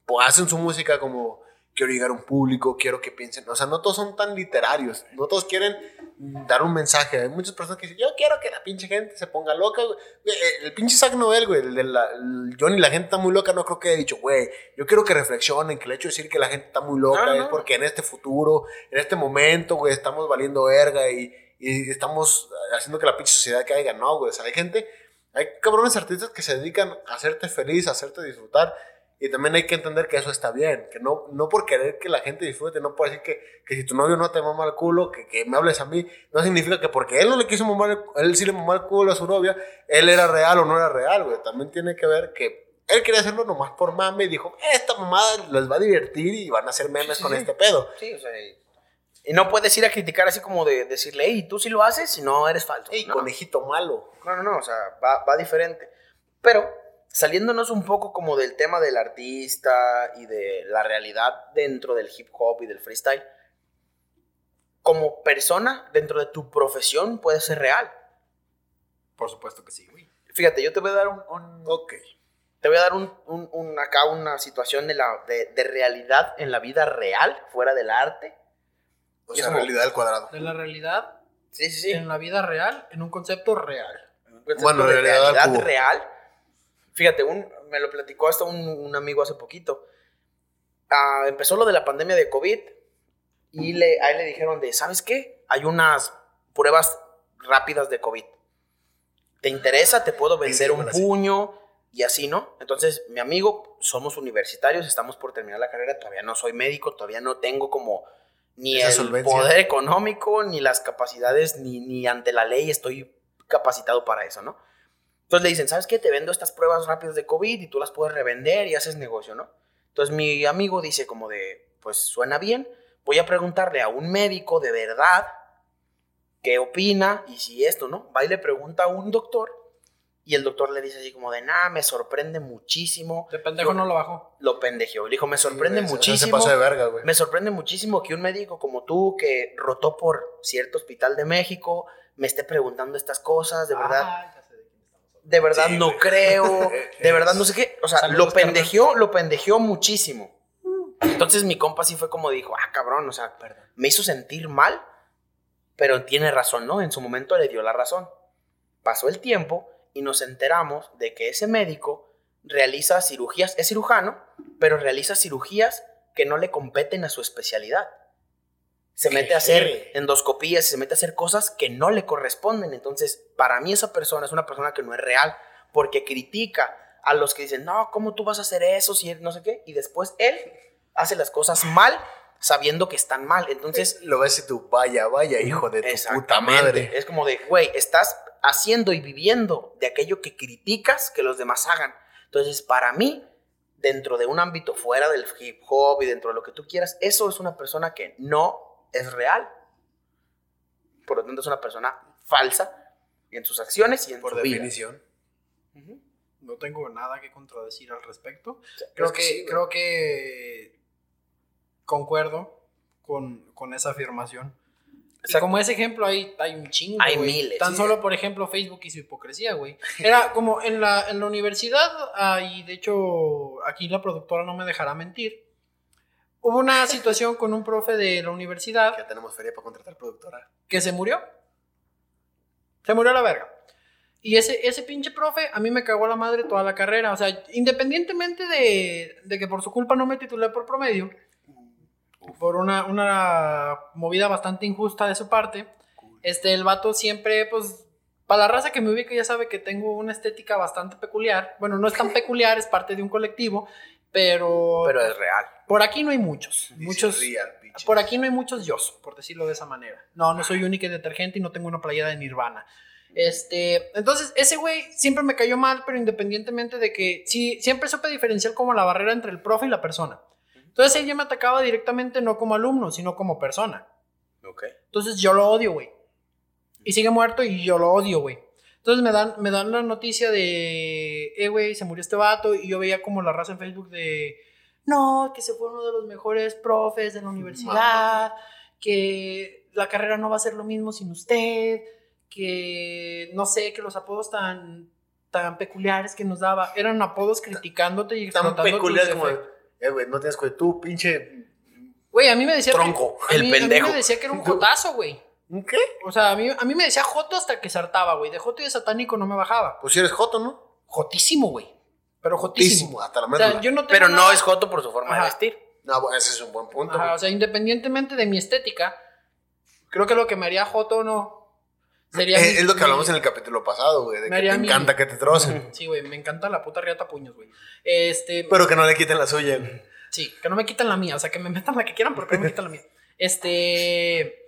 pues, hacen su música como quiero llegar a un público, quiero que piensen, o sea, no todos son tan literarios, no todos quieren dar un mensaje. Hay muchas personas que dicen, yo quiero que la pinche gente se ponga loca, güey. Eh, El pinche Zack Noel, güey, el de la, el Johnny, la gente está muy loca, no creo que haya dicho, güey, yo quiero que reflexionen, que el hecho de decir que la gente está muy loca No, es no. porque en este futuro, en este momento, güey, estamos valiendo verga y, y estamos haciendo que la pinche sociedad caiga. No, güey, o sea, hay gente, hay cabrones artistas que se dedican a hacerte feliz, a hacerte disfrutar. Y también hay que entender que eso está bien, que no, no por querer que la gente disfrute, no por decir que, que si tu novio no te mama el culo, que, que me hables a mí, no significa que porque él no le quiso mamar, el- él sí le mamó el culo a su novia, él era real o no era real, güey. También tiene que ver que él quería hacerlo nomás por mame y dijo, esta mamada les va a divertir y van a hacer memes Sí, con sí. este pedo. Sí, o sea, y- no puedes ir a criticar así como de decirle, hey, tú sí lo haces, si no eres falso. Ey, no. conejito malo. No, no, no, o sea, va, va diferente. Pero saliéndonos un poco como del tema del artista y de la realidad dentro del hip hop y del freestyle, como persona dentro de tu profesión puedes ser real. Por supuesto que sí, güey. Fíjate, yo te voy a dar un, un- Ok. te voy a dar un, un- un- acá una situación de, la, de, de realidad en la vida real, fuera del arte. O sea, realidad al cuadrado. De la realidad Sí, sí, sí. en la vida real, en un concepto real. un concepto Bueno, de realidad real. Fíjate, un, me lo platicó hasta un, un amigo hace poquito. Ah, empezó lo de la pandemia de COVID y le, a él le dijeron de, ¿sabes qué? Hay unas pruebas rápidas de COVID. ¿Te interesa? Te puedo vender un dígamelo así. puño y así, ¿no? Entonces, mi amigo, somos universitarios, estamos por terminar la carrera, todavía no soy médico, todavía no tengo como ni Esa el solvencia. poder económico, ni las capacidades, ni, ni ante la ley estoy capacitado para eso, ¿no? Entonces le dicen, ¿sabes qué? Te vendo estas pruebas rápidas de COVID y tú las puedes revender y haces negocio, ¿no? Entonces mi amigo dice como de, pues suena bien, voy a preguntarle a un médico de verdad qué opina y si esto, ¿no? Va y le pregunta a un doctor y el doctor le dice así como de, nada, me sorprende muchísimo. De pendejo no lo bajó. Lo pendejeó. Le dijo, me sorprende Sí, muchísimo. Se pasó de verga, güey. Me sorprende muchísimo que un médico como tú, que rotó por cierto hospital de México, me esté preguntando estas cosas, de verdad. Ah, de verdad Sí, no güey. creo, (laughs) de verdad no sé qué. O sea, Saludos, lo pendejeó, lo pendejeó muchísimo. Entonces mi compa sí fue como dijo, ah, cabrón, o sea, me hizo sentir mal, pero tiene razón, ¿no? En su momento le dio la razón. Pasó el tiempo y nos enteramos de que ese médico realiza cirugías, es cirujano, pero realiza cirugías que no le competen a su especialidad. Se mete a hacer endoscopías, se mete a hacer cosas que no le corresponden. Entonces, para mí esa persona es una persona que no es real, porque critica a los que dicen, no, ¿cómo tú vas a hacer eso? Si no sé qué. Y después él hace las cosas mal, sabiendo que están mal. Entonces, Lo ves y tú, vaya, vaya, hijo de tu puta madre. Es como de, güey, estás haciendo y viviendo de aquello que criticas que los demás hagan. Entonces, para mí, dentro de un ámbito fuera del hip hop y dentro de lo que tú quieras, eso es una persona que no es real. Por lo tanto, es una persona falsa en sus acciones y en Por su vida. definición. Ujú. No tengo nada que contradecir al respecto. sea, Creo que, sí, creo que concuerdo con, con esa afirmación. Y como ese ejemplo hay, hay un chingo. Hay miles, Tan sí. solo, por ejemplo, Facebook y su hipocresía, güey. Era como en la, en la universidad, ah, y de hecho aquí la productora no me dejará mentir. Hubo una situación con un profe de la universidad Ya tenemos feria para contratar productora. que se murió. Se murió a la verga. Y ese, ese pinche profe a mí me cagó la madre toda la carrera. O sea, independientemente de, de que por su culpa no me titulé por promedio, por una, una movida bastante injusta de su parte, este, el vato siempre, pues, para la raza que me ubica ya sabe que tengo una estética bastante peculiar. Bueno, no es tan (laughs) peculiar, es parte de un colectivo, pero, Pero es real. por aquí no hay muchos. Muchos, Real, por aquí no hay muchos yo, por decirlo de esa manera. No, no soy única y detergente y no tengo una playera de Nirvana. Este, entonces, ese güey siempre me cayó mal, pero independientemente de que sí, siempre supe diferenciar como la barrera entre el profe y la persona. Entonces, él ya me atacaba directamente no como alumno, sino como persona. Ok. Entonces, yo lo odio, güey. Y sigue muerto y yo lo odio, güey. Entonces me dan, me dan la noticia de, eh, güey, se murió este vato. Y yo veía como la raza en Facebook de, no, que se fue uno de los mejores profes de la universidad, que la carrera no va a ser lo mismo sin usted, que no sé, que los apodos tan, tan peculiares que nos daba eran apodos criticándote y Tan explotando tus peculiar como. Eh, güey, no tienes que tú, pinche Güey, a mí me decía. que- Tronco, a el mí- pendejo. A mí me decía que era un (laughs) jotazo, güey. ¿Un qué? O sea, a mí, a mí me decía joto hasta que saltaba, güey. De joto y de satánico no me bajaba. Pues si eres joto, ¿no? Jotísimo, güey. Pero jotísimo. Jotísimo, hasta la O sea, yo no tengo Pero no es joto por su forma Ajá. de vestir. No, bueno, ese es un buen punto. Ajá, o sea, independientemente de mi estética, creo que lo que me haría joto o no sería. es, mi- es lo que mi- hablamos en el capítulo pasado, güey. De Me que haría te mi- encanta que te trocen. Sí, güey, me encanta la puta riata puños, güey. Este. Pero que no le quiten la suya, güey. Sí, que no me quiten la mía, o sea, que me metan la que quieran, pero que no me quiten la mía. Este.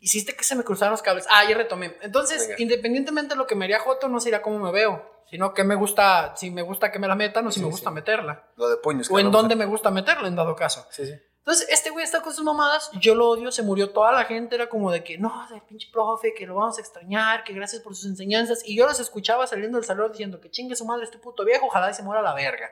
Hiciste que se me cruzaran los cables. Ah, ya retomé. Entonces, Venga. independientemente de lo que me haría Joto, no sería cómo me veo, sino que me gusta, si me gusta que me la metan o si Sí, me gusta sí. meterla. Lo de puños. O en dónde me gusta meterla, en dado caso. Sí, sí. Entonces, este güey está con sus mamadas, yo lo odio, se murió toda la gente, era como de que, no, de pinche profe, que lo vamos a extrañar, que gracias por sus enseñanzas. Y yo los escuchaba saliendo del salón diciendo que chingue su madre este puto viejo, ojalá y se muera la verga.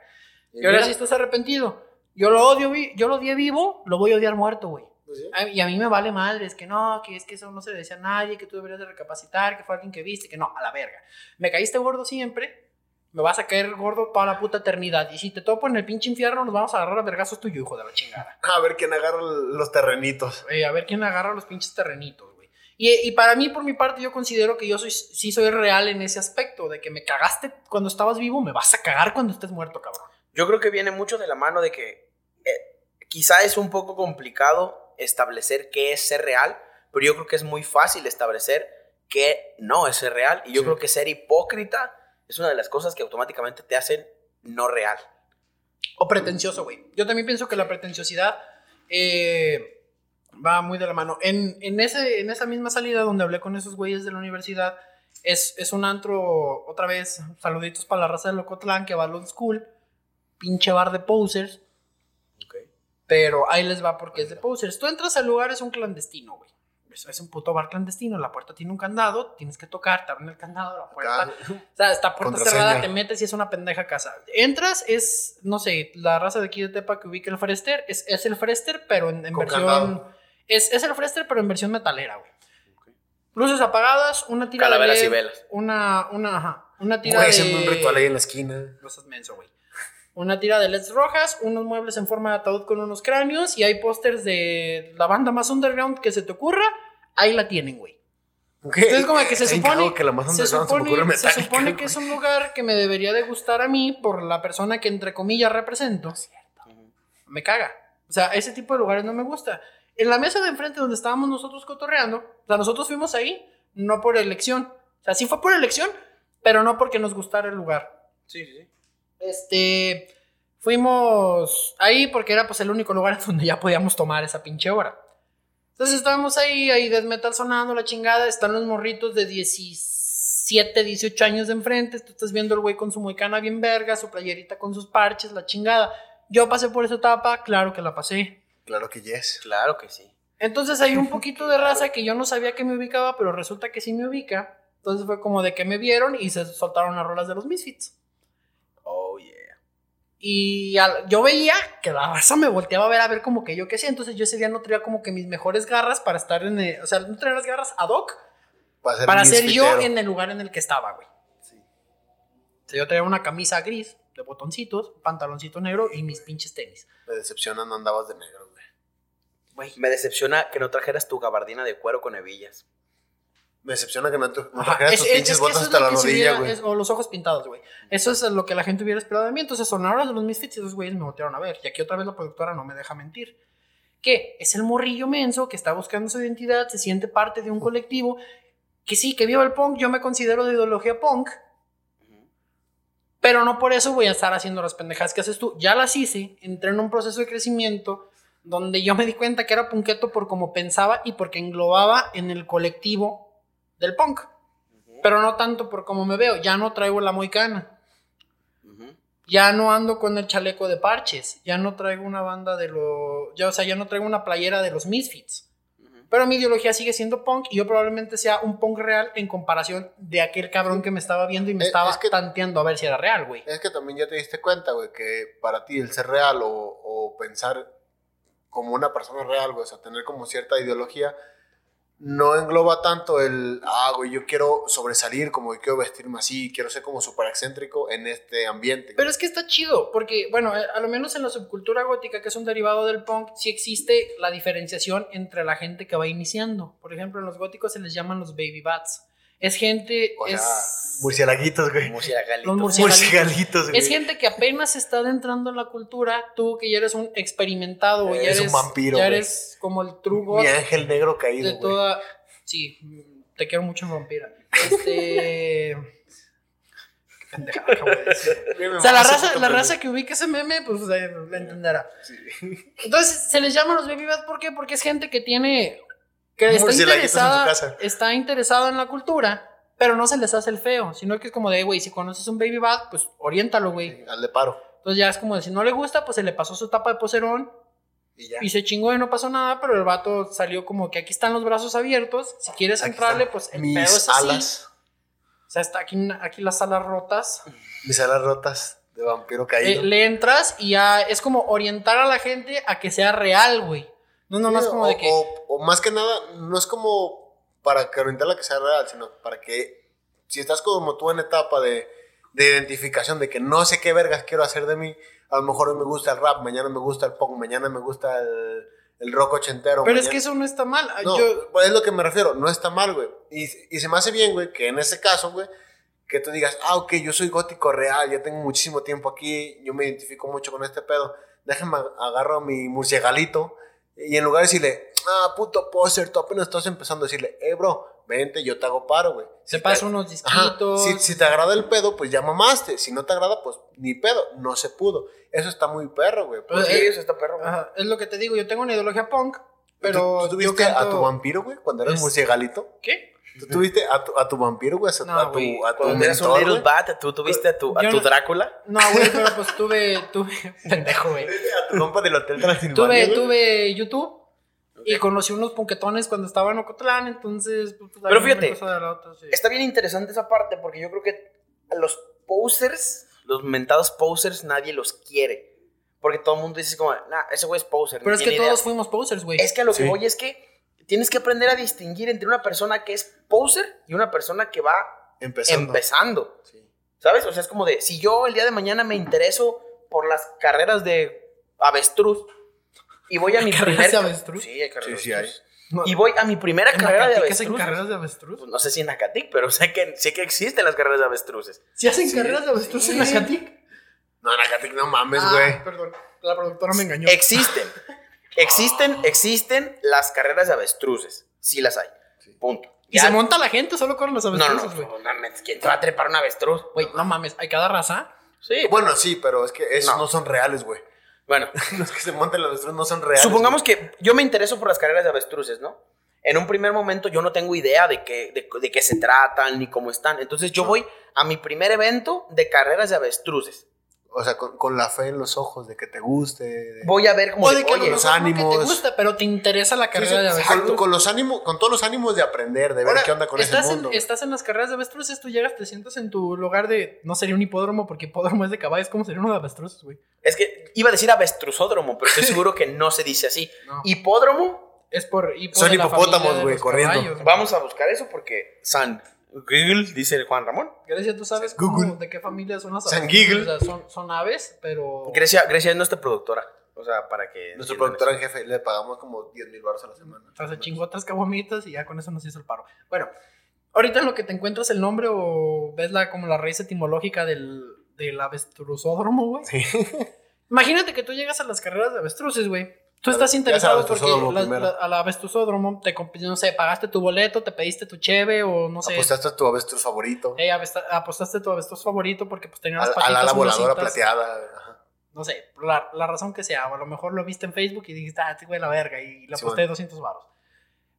Y Y ahora sí estás arrepentido. Yo lo odio, yo lo odié vivo, lo voy a odiar muerto, güey. Pues sí. A- Y a mí me vale madre, es que no, que es que eso no se le decía a nadie, que tú deberías de recapacitar, que fue alguien que viste, que no, a la verga. Me caíste gordo siempre, me vas a caer gordo toda la puta eternidad. Y si te topo en el pinche infierno, nos vamos a agarrar a vergazos tuyo, hijo de la chingada. (laughs) A ver quién agarra los terrenitos. Eh, a ver quién agarra los pinches terrenitos, güey. Y, y para mí, por mi parte, yo considero que yo soy, sí soy real en ese aspecto, de que me cagaste cuando estabas vivo, me vas a cagar cuando estés muerto, cabrón. Yo creo que viene mucho de la mano de que eh, quizá es un poco complicado establecer qué es ser real, pero yo creo que es muy fácil establecer qué no es ser real. Y yo Sí. creo que ser hipócrita es una de las cosas que automáticamente te hacen no real. O pretencioso, güey. Yo también pienso que la pretenciosidad eh, va muy de la mano. En, en, ese, en esa misma salida donde hablé con esos güeyes de la universidad, es, es un antro, otra vez, saluditos para la raza de Locotlán que va a Old School, pinche bar de posers, pero ahí les va porque es de posers. Tú entras al lugar, es un clandestino, güey. Es, es un puto bar clandestino, la puerta tiene un candado, tienes que tocar, te abren el candado, la puerta... O sea, está puerta cerrada, te metes y es una pendeja casa. Entras, es, no sé, la raza de aquí de Tepa que ubica el Frester, es, es el Frester, pero en, en Con versión... candado. Es, es el Frester, pero en versión metalera, güey. Luces apagadas, una tira Calaveras de y velas. Una, una, ajá, una tira Güey, de... haciendo un ritual ahí en la esquina. No seas menso, güey. Una tira de LEDs rojas, unos muebles en forma de ataúd con unos cráneos y hay pósters de la banda más underground que se te ocurra. Ahí la tienen, güey. Entonces, como que se supone, que la más se, supone, se Metallica, supone que güey. es un lugar que me debería de gustar a mí por la persona que entre comillas represento. Me caga. O sea, ese tipo de lugares no me gusta. En la mesa de enfrente donde estábamos nosotros cotorreando, o sea, nosotros fuimos ahí no por elección. O sea, sí fue por elección, pero no porque nos gustara el lugar. Sí, sí, sí. Este, fuimos ahí porque era pues el único lugar (laughs) donde ya podíamos tomar esa pinche hora. Entonces estábamos ahí, ahí death metal sonando, la chingada, están los morritos de 17, 18 años de enfrente, tú estás viendo el güey con su moicana bien verga, su playerita con sus parches, la chingada. Yo pasé por esa etapa, claro que la pasé. Claro que yes. Claro que sí. Entonces hay un poquito de raza que yo no sabía que me ubicaba, pero resulta que sí me ubica. Entonces fue como de que me vieron y se soltaron las rolas de los Misfits. Y al- yo veía que la raza me volteaba a ver a ver como que yo qué sé. Entonces yo ese día no traía como que mis mejores garras para estar en el, O sea, no traía las garras ad hoc Para ser, para ser yo en el lugar en el que estaba, güey. Sí. O sea, yo traía una camisa gris de botoncitos, pantaloncito negro y mis pinches tenis. Me decepciona, no andabas de negro, güey. Güey. Me decepciona que no trajeras tu gabardina de cuero con hebillas. Me decepciona que no, tu- no trajeras es- tus es- pinches es que botas hasta la que rodilla, güey. o los ojos pintados, güey. Eso es lo que la gente hubiera esperado de mí. Entonces sonaron los Misfits y esos güeyes me voltearon a ver. Y aquí otra vez la productora no me deja mentir. ¿Qué? Es el morrillo menso que está buscando su identidad, se siente parte de un colectivo. Que sí, que viva el punk, yo me considero de ideología punk. Pero no por eso voy a estar haciendo las pendejadas que haces tú. Ya las hice, entré en un proceso de crecimiento donde yo me di cuenta que era punketo por cómo pensaba y porque englobaba en el colectivo del punk. Pero no tanto por cómo me veo. Ya no traigo la moicana. Ujú. Ya no ando con el chaleco de parches. Ya no traigo una banda de los. Ya, o sea, ya no traigo una playera de los Misfits. Pero mi ideología sigue siendo punk y yo probablemente sea un punk real en comparación de aquel cabrón que me estaba viendo y me Eh, estaba es que- tanteando a ver si era real, güey. Es que también ya te diste cuenta, güey, que para ti el ser real o, o pensar como una persona real, güey, o sea, tener como cierta ideología, no engloba tanto el, ah, güey, yo quiero sobresalir, como que quiero vestirme así, quiero ser como súper excéntrico en este ambiente. Pero es que está chido, porque, bueno, eh, a lo menos en la subcultura gótica, que es un derivado del punk, sí existe la diferenciación entre la gente que va iniciando. Por ejemplo, en los góticos se les llaman los baby bats. Es gente, O sea, es... murcielaguitos, güey. Murciélagalitos. Los murciélagos. Murcielaguitos, güey. Es gente que apenas está adentrando en la cultura, tú que ya eres un experimentado, ya Eres eres, un vampiro, ya güey. eres como el true god Mi ángel negro caído, de güey. toda... Sí, te quiero mucho, vampira. Este... (laughs) O sea, la raza, la raza que ubique ese meme, pues eh, la entenderá. Entonces, se les llama los baby bats, ¿por qué? Porque es gente que tiene... Que está casa. está interesada en la cultura, pero no se les hace el feo, sino que es como de, güey, si conoces un baby bat, pues oriéntalo, güey. Al de paro. Entonces ya es como de, si no le gusta, pues se le pasó su tapa de poserón Y ya. y se chingó y no pasó nada, pero el vato salió como que aquí están los brazos abiertos, si quieres Aquí entrarle, pues el mis pedo es así. alas. O sea, está aquí, aquí las alas rotas. Mis alas rotas de vampiro Eh, caído. le entras y ya es como orientar a la gente a que sea real, güey. No, no, no es como o, de que. o- o más que nada, no es como para que orientarla a que sea real, sino para que si estás como tú en etapa de, de identificación, de que no sé qué vergas quiero hacer de mí, a lo mejor hoy me gusta el rap, mañana me gusta el punk, mañana me gusta el, el rock ochentero. Pero es que eso no está mal. No, Yo, pues es lo que me refiero, no está mal, güey. Y, y se me hace bien, güey, que en ese caso, güey, que tú digas, ah, ok, yo soy gótico real, ya tengo muchísimo tiempo aquí, yo me identifico mucho con este pedo, déjame agarro mi murciélagalito y en lugar de decirle, ah, puto poser, tú apenas estás empezando a decirle, eh, bro, vente, yo te hago paro, güey. se Si pasa unos disquitos. Si, si te agrada el pedo, pues ya mamaste. Si no te agrada, pues ni pedo. No se pudo. Eso está muy perro, güey. Pues, Sí, eh, eso está perro. güey. Ajá, es lo que te digo. Yo tengo una ideología punk, pero. ¿Tú, tú yo tuviste a canto- tu vampiro, güey, cuando eras Es- murciégalito? ¿Qué? ¿Tú tuviste a tu, a tu vampiro, güey? A, No, a tu, a tu un mentor, little güey? bat, tú tuviste a tu, a tu no- Drácula. No, güey, pero pues tuve. tuve (laughs) pendejo, güey. A tu compa del Hotel Transilvania, Tuve, tuve YouTube. Y conocí unos punquetones cuando estaba en Ocotlán, entonces... Pues, pues, Pero fíjate, otra, sí. Está bien interesante esa parte porque yo creo que a los posers, los mentados posers, nadie los quiere. Porque todo el mundo dice como, nah, ese güey es poser. Pero es que tiene idea". todos fuimos posers, güey. Es que a lo que voy es que tienes que aprender a distinguir entre una persona que es poser y una persona que va Empezando. empezando. Sí. ¿Sabes? O sea, es como de, si yo el día de mañana me intereso por las carreras de avestruz y voy a mi ¿Carreras primer... de avestruz? Sí, hay carreras Sí, de sí avestruz. No, Y voy a mi primera ¿en carrera de Acatic hacen avestruz. carreras de avestruz? Pues no sé si en Acatic, pero sé que, sé que existen las carreras de avestruces. ¿Sí hacen Sí, carreras de avestruz sí. en Acatic? No, Nakatik, no mames, Ah, güey. perdón. La productora me engañó. Existen. Existen, existen las carreras de avestruces. Sí las hay. Punto. ¿Y Ya- se monta la gente? ¿Solo corren los No, no, avestruces, no, güey? no, mames, ¿Quién te va a trepar un avestruz? Güey, no mames, hay cada raza. Sí. Bueno, sí, pero es que esos No. no, son reales, güey. Bueno, (laughs) Los que se montan los avestruz no son reales. supongamos güey. que yo me intereso por las carreras de avestruces, ¿no? En un primer momento yo no tengo idea de qué, de, de qué se tratan ni cómo están. Entonces yo voy a mi primer evento de carreras de avestruces. O sea, con, con la fe en los ojos de que te guste. de- Voy a ver como O de, de que oye, los no que te ánimos. gusta, pero te interesa la carrera sí, de avestruz. con los ánimos, con todos los ánimos de aprender, de ver Ahora, qué onda con ese estás, mundo. en, estás en las carreras de avestruces, tú llegas, te sientas en tu lugar de. No sería un hipódromo, porque hipódromo es de caballos, ¿cómo sería uno de avestruces, güey? es que iba a decir avestruzódromo, pero estoy (laughs) seguro que no se dice así. No. Hipódromo, Es por. hipo Son hipopótamos, güey, corriendo. caballos, vamos a buscar eso porque San Google, dice el Juan Ramón. Grecia, ¿tú sabes Google. cómo- de qué familia son las San? Giggle. O sea, son, son aves, pero. Grecia, Grecia es nuestra productora. O sea, para que. Nuestro entiendan productor en jefe le pagamos como 10 mil baros a la semana. O sea, se chingó tres caguamitas y ya con eso nos hizo el paro. Bueno, ahorita en lo que te encuentras el nombre o ves la, como la raíz etimológica del, del avestruzódromo, güey. Sí. (laughs) Imagínate que tú llegas a las carreras de avestruces, güey. Tú estás interesado sabes, porque avestruzódromo la- primero. la- avestruzódromo te no sé, pagaste tu boleto, te pediste tu cheve o no sé. Apostaste a tu avestruz favorito. eh, apostaste tu avestruz favorito porque pues tenía las a patitas la ala voladora plateada. ajá. No sé, la, la razón que sea. O a lo mejor lo viste en Facebook y dijiste, ah, este güey la verga. Y le Sí, aposté bueno. 200 baros.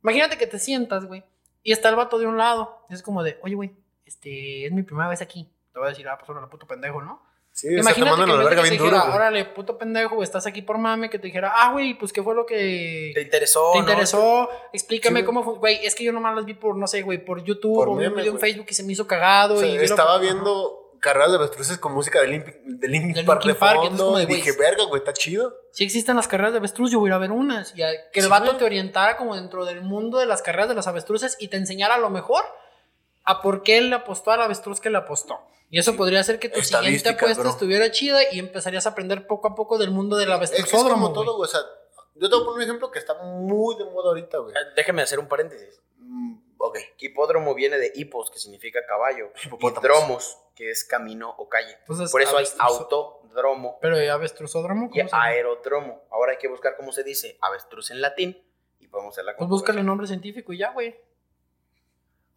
Imagínate que te sientas, güey. Y está el vato de un lado. Y es como de, oye, güey, este, es mi primera vez aquí. Te voy a decir, ah, pues órale, puto pendejo, ¿no? Sí, o sea, te Imagínate que la verga bien duro. órale, puto pendejo, estás aquí por mame, que te dijera, ah, güey, pues qué fue lo que ¿Te interesó? te no? interesó, explícame Sí. cómo fue, güey, es que yo nomás las vi por, no sé, güey, por YouTube Por o vi un memes, video en. Facebook y se me hizo cagado. O sea, y vi estaba viendo carreras de avestruces con música de Linkin, de Linkin De Park Linkin Park, fondo. como de, dije, verga, güey, está chido. Si existen las carreras de avestruz, yo voy a ir a ver unas. Y a- que el Sí, vato güey. te orientara como dentro del mundo de las carreras de las avestruces y te enseñara a lo mejor a por qué él le apostó al avestruz que le apostó. Y eso podría hacer que tu siguiente apuesta bro. estuviera chida y empezarías a aprender poco a poco del mundo del Es que es como todo, güey. O sea, yo te voy a poner un ejemplo que está muy de moda ahorita, güey. Eh, Déjeme hacer un paréntesis. Mm, ok. Hipódromo viene de hipos, que significa caballo. Y Hipopótamos. dromos, que es camino o calle. Entonces, Por eso hay autodromo Pero ¿y avestruzódromo? y aerodromo. Ahora hay que buscar cómo se dice avestruz en latín y podemos hacer la Pues búscale nombre científico y ya, güey.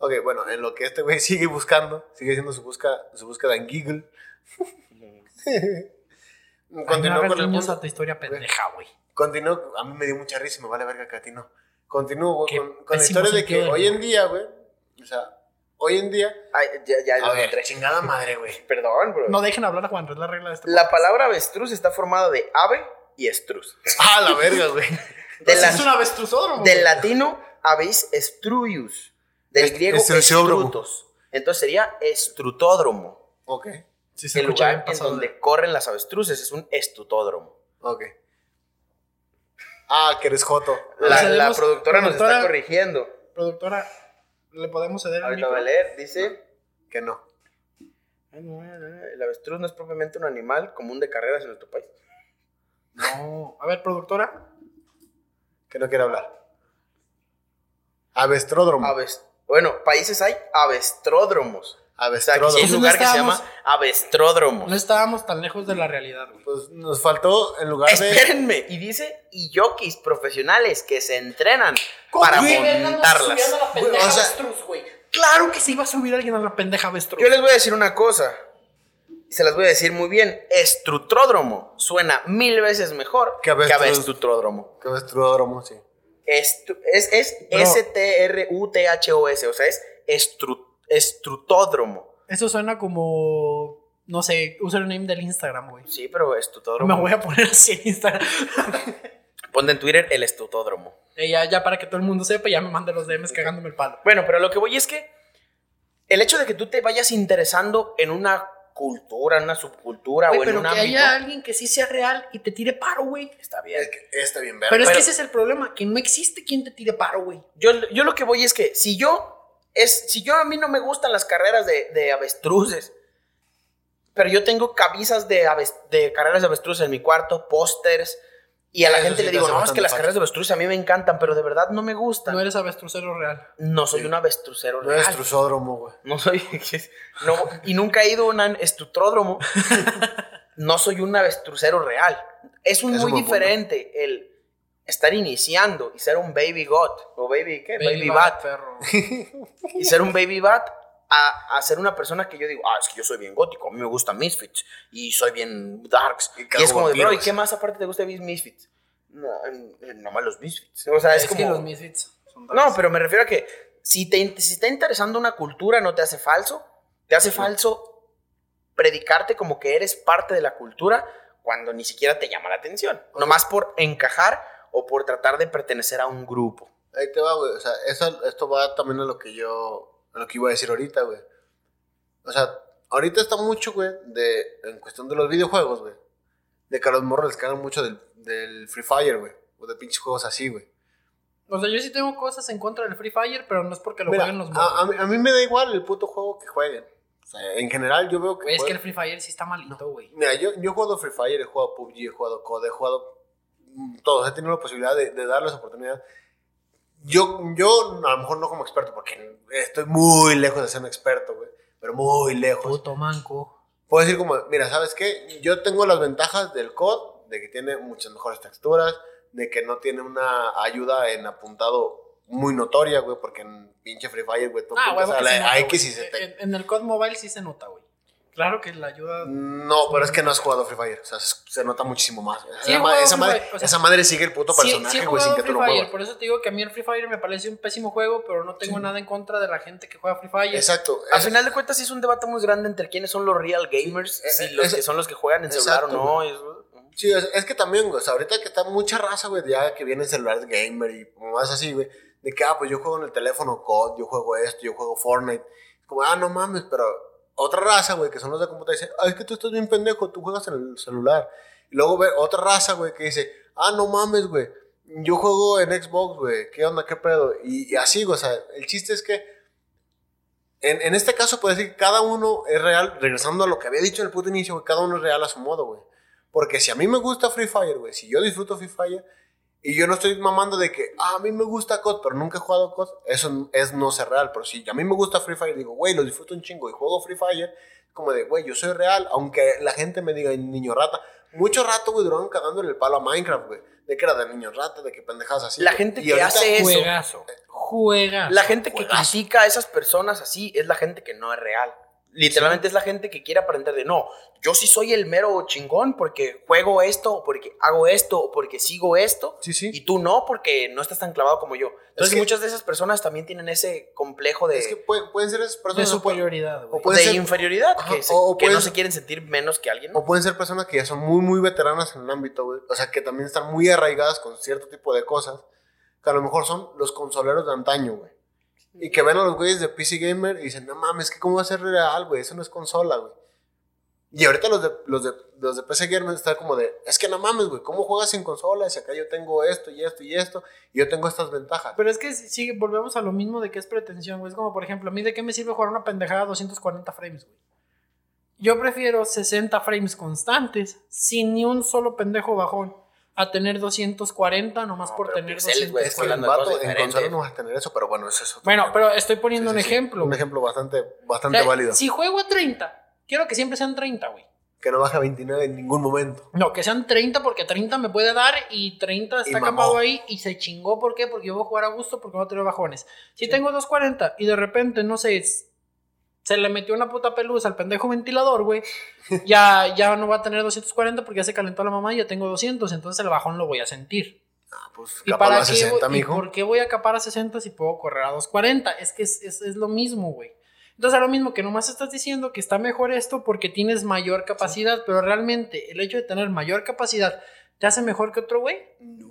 Ok, bueno, en lo que este güey (laughs) sigue buscando, sigue haciendo su, busca, su búsqueda en Google. (laughs) Hagas con el punto. a tu historia pendeja, güey. Continúo, a mí me dio mucha risa y me vale verga que a ti no. Continúo güey, con, con la historia de que hoy en día, güey, o sea, hoy en día... Ay, ya, ya, A ver, chingada madre, güey. (laughs) Perdón, bro. No dejen hablar a Juan, es la regla de este La palabra avestruz está formada de ave y estruz. Ah, la verga, güey. La- es un avestruzódromo. Del latino avis estruius. Del griego estrutos. Entonces sería estrutódromo. Ok, Sí, se el lugar en donde de- corren las avestruces es un estutódromo. ok. Ah, que eres joto. La, productora nos está corrigiendo. Productora, ¿le podemos ceder el Ahorita voy a leer. Dice: Que no. El avestruz no es propiamente un animal común de carreras en nuestro país. No. A ver, productora. Que no quiere hablar. Avestródromo. Aves- bueno, países hay avestródromos. O sea, hay un lugar no que se estábamos- llama avestródromos. No estábamos tan lejos de la realidad, güey. Pues nos faltó en lugar de... Espérenme. Y dice, y jockeys profesionales que se entrenan para Güey, montarlas. a la pendeja Güey, o sea- avestruz, güey. Claro que se iba a subir alguien a la pendeja avestruz. Yo les voy a decir una cosa. Y se las voy a decir muy bien. Estrutródromo suena mil veces mejor Que que avestruz. Que avestródromo, sí. Es es Bro. S-T-R-U-T-H-O-S. O sea, es estru- estrutódromo. Eso suena como, no sé, username del Instagram, güey. Sí, pero estutódromo. Me voy a poner así en Instagram. (laughs) Ponte en Twitter el estutódromo. Eh, ya, ya para que todo el mundo sepa, ya me mande los DMs cagándome el palo. Bueno, pero lo que voy es que el hecho de que tú te vayas interesando en una cultura, en una subcultura Güey, o en pero un que ámbito, haya alguien que sí sea real y te tire paro, güey. está bien. Es que está bien verga. Pero es Pero- que ese es el problema, que no existe quien te tire paro, güey. Yo, yo lo que voy es que si yo, es, si yo a mí no me gustan las carreras de, de avestruces, pero yo tengo camisas de, aves- de carreras de avestruces en mi cuarto, pósters, y a la Eso gente sí le digo, no, es que las carreras de avestruces a mí me encantan, pero de verdad no me gustan. No No, eres avestrucero real. soy Sí. un avestrucero No real. es trusódromo, güey. No soy. (laughs) no, y nunca he ido a un estutródromo. (laughs) no soy un avestrucero real. Es un muy diferente el estar iniciando y ser un baby got. O baby, ¿qué? Baby, bat, bat. perro. Y ser un baby bat a, a ser una persona que yo digo, ah, es que yo soy bien gótico. A mí me gustan Misfits. Y soy bien darks. Y es como de, bro, ¿y qué más aparte te gusta de Misfits? No, nomás los Misfits. O sea, es, Es, como. que los misfits son No, pero me refiero a que si te, in- si está interesando una cultura, no te hace falso. Te hace falso predicarte como que eres parte de la cultura cuando ni siquiera te llama la atención. Nomás por encajar o por tratar de pertenecer a un grupo. Ahí te va, güey. O sea, eso, esto va también a lo que yo, a lo que iba a decir ahorita, güey. O sea, ahorita está mucho, güey, de, en cuestión de los videojuegos, güey. De que a los morros les cagan mucho del, del Free Fire, güey. O de pinches juegos así, güey. O sea, yo sí tengo cosas en contra del Free Fire, pero no es porque lo Mira, jueguen los a, morros. a mí, a mí me da igual el puto juego que jueguen. O sea, en general yo veo que... Güey, es que el Free Fire sí está malito, güey. Mira, yo, yo he jugado Free Fire, he jugado PUBG, he jugado COD, he jugado mm, todos. He tenido la posibilidad de, de darles oportunidad. Yo, yo, a lo mejor no como experto, porque estoy muy lejos de ser un experto, güey. Pero muy lejos. Puto manco. Puedo decir como, mira, ¿sabes qué? Yo tengo las ventajas del COD, de que tiene muchas mejores texturas, de que no tiene una ayuda en apuntado muy notoria, güey, porque en pinche Free Fire, güey, tú Ah, güey, a se la nota, X y se te... en, en el COD Mobile sí se nota, güey. Claro que la ayuda. No, pero es que no has jugado Free Fire. O sea, se nota muchísimo más. Sí, esa, ma- madre, Fire, o sea, esa madre sigue el puto personaje, sí güey, sin que tú Free lo Fire, muevas. por eso te digo que a mí el Free Fire me parece un pésimo juego, pero no tengo nada en contra de la gente que juega Free Fire. Exacto. Al final de cuentas, sí es un debate muy grande entre quiénes son los real gamers, Eh, si eh, los que son los que juegan en celular o no. eso- Sí, es, es que también, güey, o sea, ahorita que está mucha raza, güey, ya que vienen celulares gamer y más así, güey, de que, ah, pues yo juego en el teléfono COD, yo juego esto, yo juego Fortnite. Como, ah, no mames, pero otra raza, güey, que son los de computadora, dice, ay, es que tú estás bien pendejo, tú juegas en el celular. Y luego ve otra raza, güey, que dice, ah, no mames, güey, yo juego en Xbox, güey, ¿qué onda, qué pedo? Y, y así, güey, o sea, el chiste es que en, en este caso puede decir que cada uno es real, regresando a lo que había dicho en el puto inicio, güey, cada uno es real a su modo, güey. Porque si a mí me gusta Free Fire, güey, si yo disfruto Free Fire, y yo no estoy mamando de que, ah, a mí me gusta COD, pero nunca he jugado COD, eso es no ser real. Pero si a mí me gusta Free Fire, digo, güey, lo disfruto un chingo y juego Free Fire, como de, güey, yo soy real, aunque la gente me diga niño rata. Mucho rato, güey, duraron cagándole el palo a Minecraft, güey. De que era de niño rata, de que pendejadas así. La gente Y que hace eso. Juegazo. Juegazo. La gente que Juegazo. critica a esas personas así es la gente que no es real. Literalmente es la gente que quiere aparentar de no, yo sí soy el mero chingón porque juego esto, o porque hago esto, o porque sigo esto, Sí, sí. y tú no porque no estás tan clavado como yo. Entonces que- muchas de esas personas también tienen ese complejo de, Es que pueden, pueden ser esas De personas. o pueden- superioridad, o puede de ser- inferioridad, Ajá, que, se- o- o que no se quieren sentir menos que alguien. O pueden ser personas que ya son muy, muy veteranas en el ámbito, güey. O sea, que también están muy arraigadas con cierto tipo de cosas. Que a lo mejor son los consoleros de antaño, güey. Y que ven a los güeyes de PC Gamer y dicen, no mames, que cómo va a ser real, güey. Eso no es consola, güey. Y ahorita los de, los de, los de PC Gamer están como de, es que no mames, güey, ¿cómo juegas sin consola? Si acá yo tengo esto y esto y esto, y yo tengo estas ventajas. Pero es que sí, volvemos a lo mismo de que es pretensión, güey. Es como, por ejemplo, a mí de qué me sirve jugar una pendejada a 240 frames, güey. Yo prefiero 60 frames constantes, sin ni un solo pendejo bajón, a tener 240 nomás No, por tener pixeles, güey, 240. es que cosas vato, en consola no vas a tener eso, pero bueno, eso es otro Bueno, tema. pero estoy poniendo Sí, un sí, ejemplo. Un ejemplo bastante, O bastante sea, válido. Si juego a 30, quiero que siempre sean 30, güey. Que no baja a 29 en ningún momento. No, que sean 30 porque 30 me puede dar y 30 está capado ahí y se chingó. ¿Por qué? Porque yo voy a jugar a gusto porque no tener bajones. Si tengo 240 y de repente, no sé, es- se le metió una puta pelusa al pendejo ventilador, güey, ya, ya no va a tener 240 porque ya se calentó la mamá y ya tengo 200. Entonces el bajón lo voy a sentir. Ah, pues ¿Y para a qué, 60, voy- y por qué voy a capar a 60 si puedo correr a 240? Es que es, es- es lo mismo, güey. Entonces, a lo mismo que nomás estás diciendo que está mejor esto porque tienes mayor capacidad, pero realmente el hecho de tener mayor capacidad te hace mejor que otro güey. No.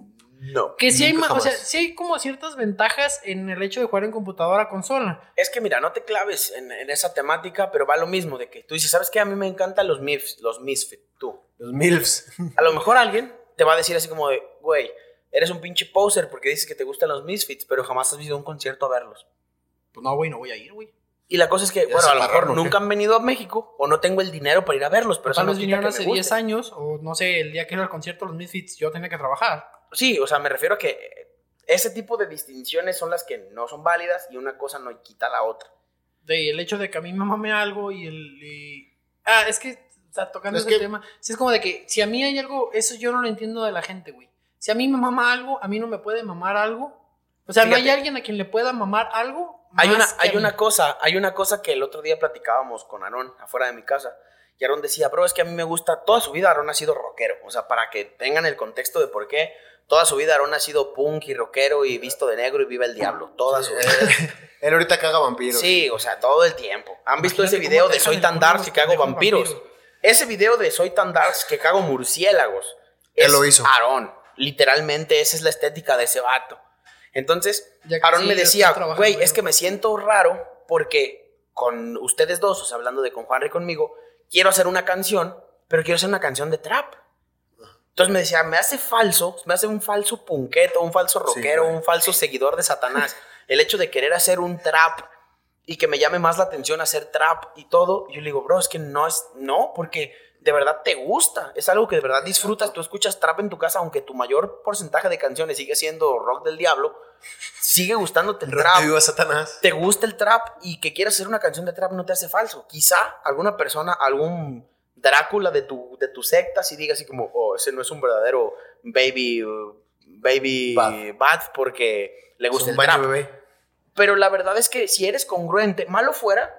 Que sí hay, ma- o sea, sí hay como ciertas ventajas en el hecho de jugar en computadora a consola. Es que mira, no te claves en, en esa temática, pero va lo mismo de que tú dices, ¿sabes qué? A mí me encantan los MIFs, los Misfit, tú. Los MILFs. (laughs) A lo mejor alguien te va a decir así como de, güey, eres un pinche poser porque dices que te gustan los Misfits, pero jamás has ido a un concierto a verlos. Pues no, güey, no voy a ir, güey. Y la cosa es que, Ya bueno, a lo mejor nunca han venido a México o no tengo el dinero para ir a verlos, pero Tal no vez vinieron hace me 10 guste. años, o no sé, el día que era el concierto de los Misfits, yo tenía que trabajar. Sí, o sea, me refiero a que ese tipo de distinciones son las que no son válidas y una cosa no quita la otra. De el hecho de que a mí me mame algo y el. y- Ah, es que, o sea, tocando Es ese que- tema, sí es como de que si a mí hay algo, eso yo no lo entiendo de la gente, güey. Si a mí me mama algo, a mí no me puede mamar algo. O sea, no hay alguien a quien le pueda mamar algo. Hay una, hay a mí. una cosa, hay una cosa que el otro día platicábamos con Aarón afuera de mi casa. Y Aarón decía, bro, es que a mí me gusta, toda su vida Aarón ha sido rockero. O sea, para que tengan el contexto de por qué, toda su vida Aarón ha sido punk y rockero y visto de negro y viva el diablo. Toda su vida. Eh, (laughs) él ahorita caga vampiros. Sí, o sea, todo el tiempo. ¿Han visto ese video de Soy tan dark que cago vampiros? vampiros. Ese video de Soy tan dark que cago murciélagos. Él es lo hizo. Aarón. Literalmente esa es la estética de ese vato. Entonces, sí, me decía, güey, es que eso". me siento raro porque con ustedes dos, o sea, hablando de con Juan y conmigo, quiero hacer una canción, pero quiero hacer una canción de trap. Entonces me decía, me hace falso, me hace un falso punqueto, un falso rockero, un falso seguidor de Satanás. El hecho de querer hacer un trap y que me llame más la atención hacer trap y todo. Yo le digo, bro, es que no es, no, porque de verdad te gusta, es algo que de verdad disfrutas. Tú escuchas trap en tu casa, aunque tu mayor porcentaje de canciones sigue siendo rock del diablo, sigue gustándote el trap de viva Satanás. te gusta el trap y que quieras hacer una canción de trap no te hace falso. Quizá alguna persona, algún Drácula de tu, de tu secta, si diga así como, oh, ese no es un verdadero baby, baby Bad. bad porque le gusta el trap. bebé. Pero la verdad es que si eres congruente, malo fuera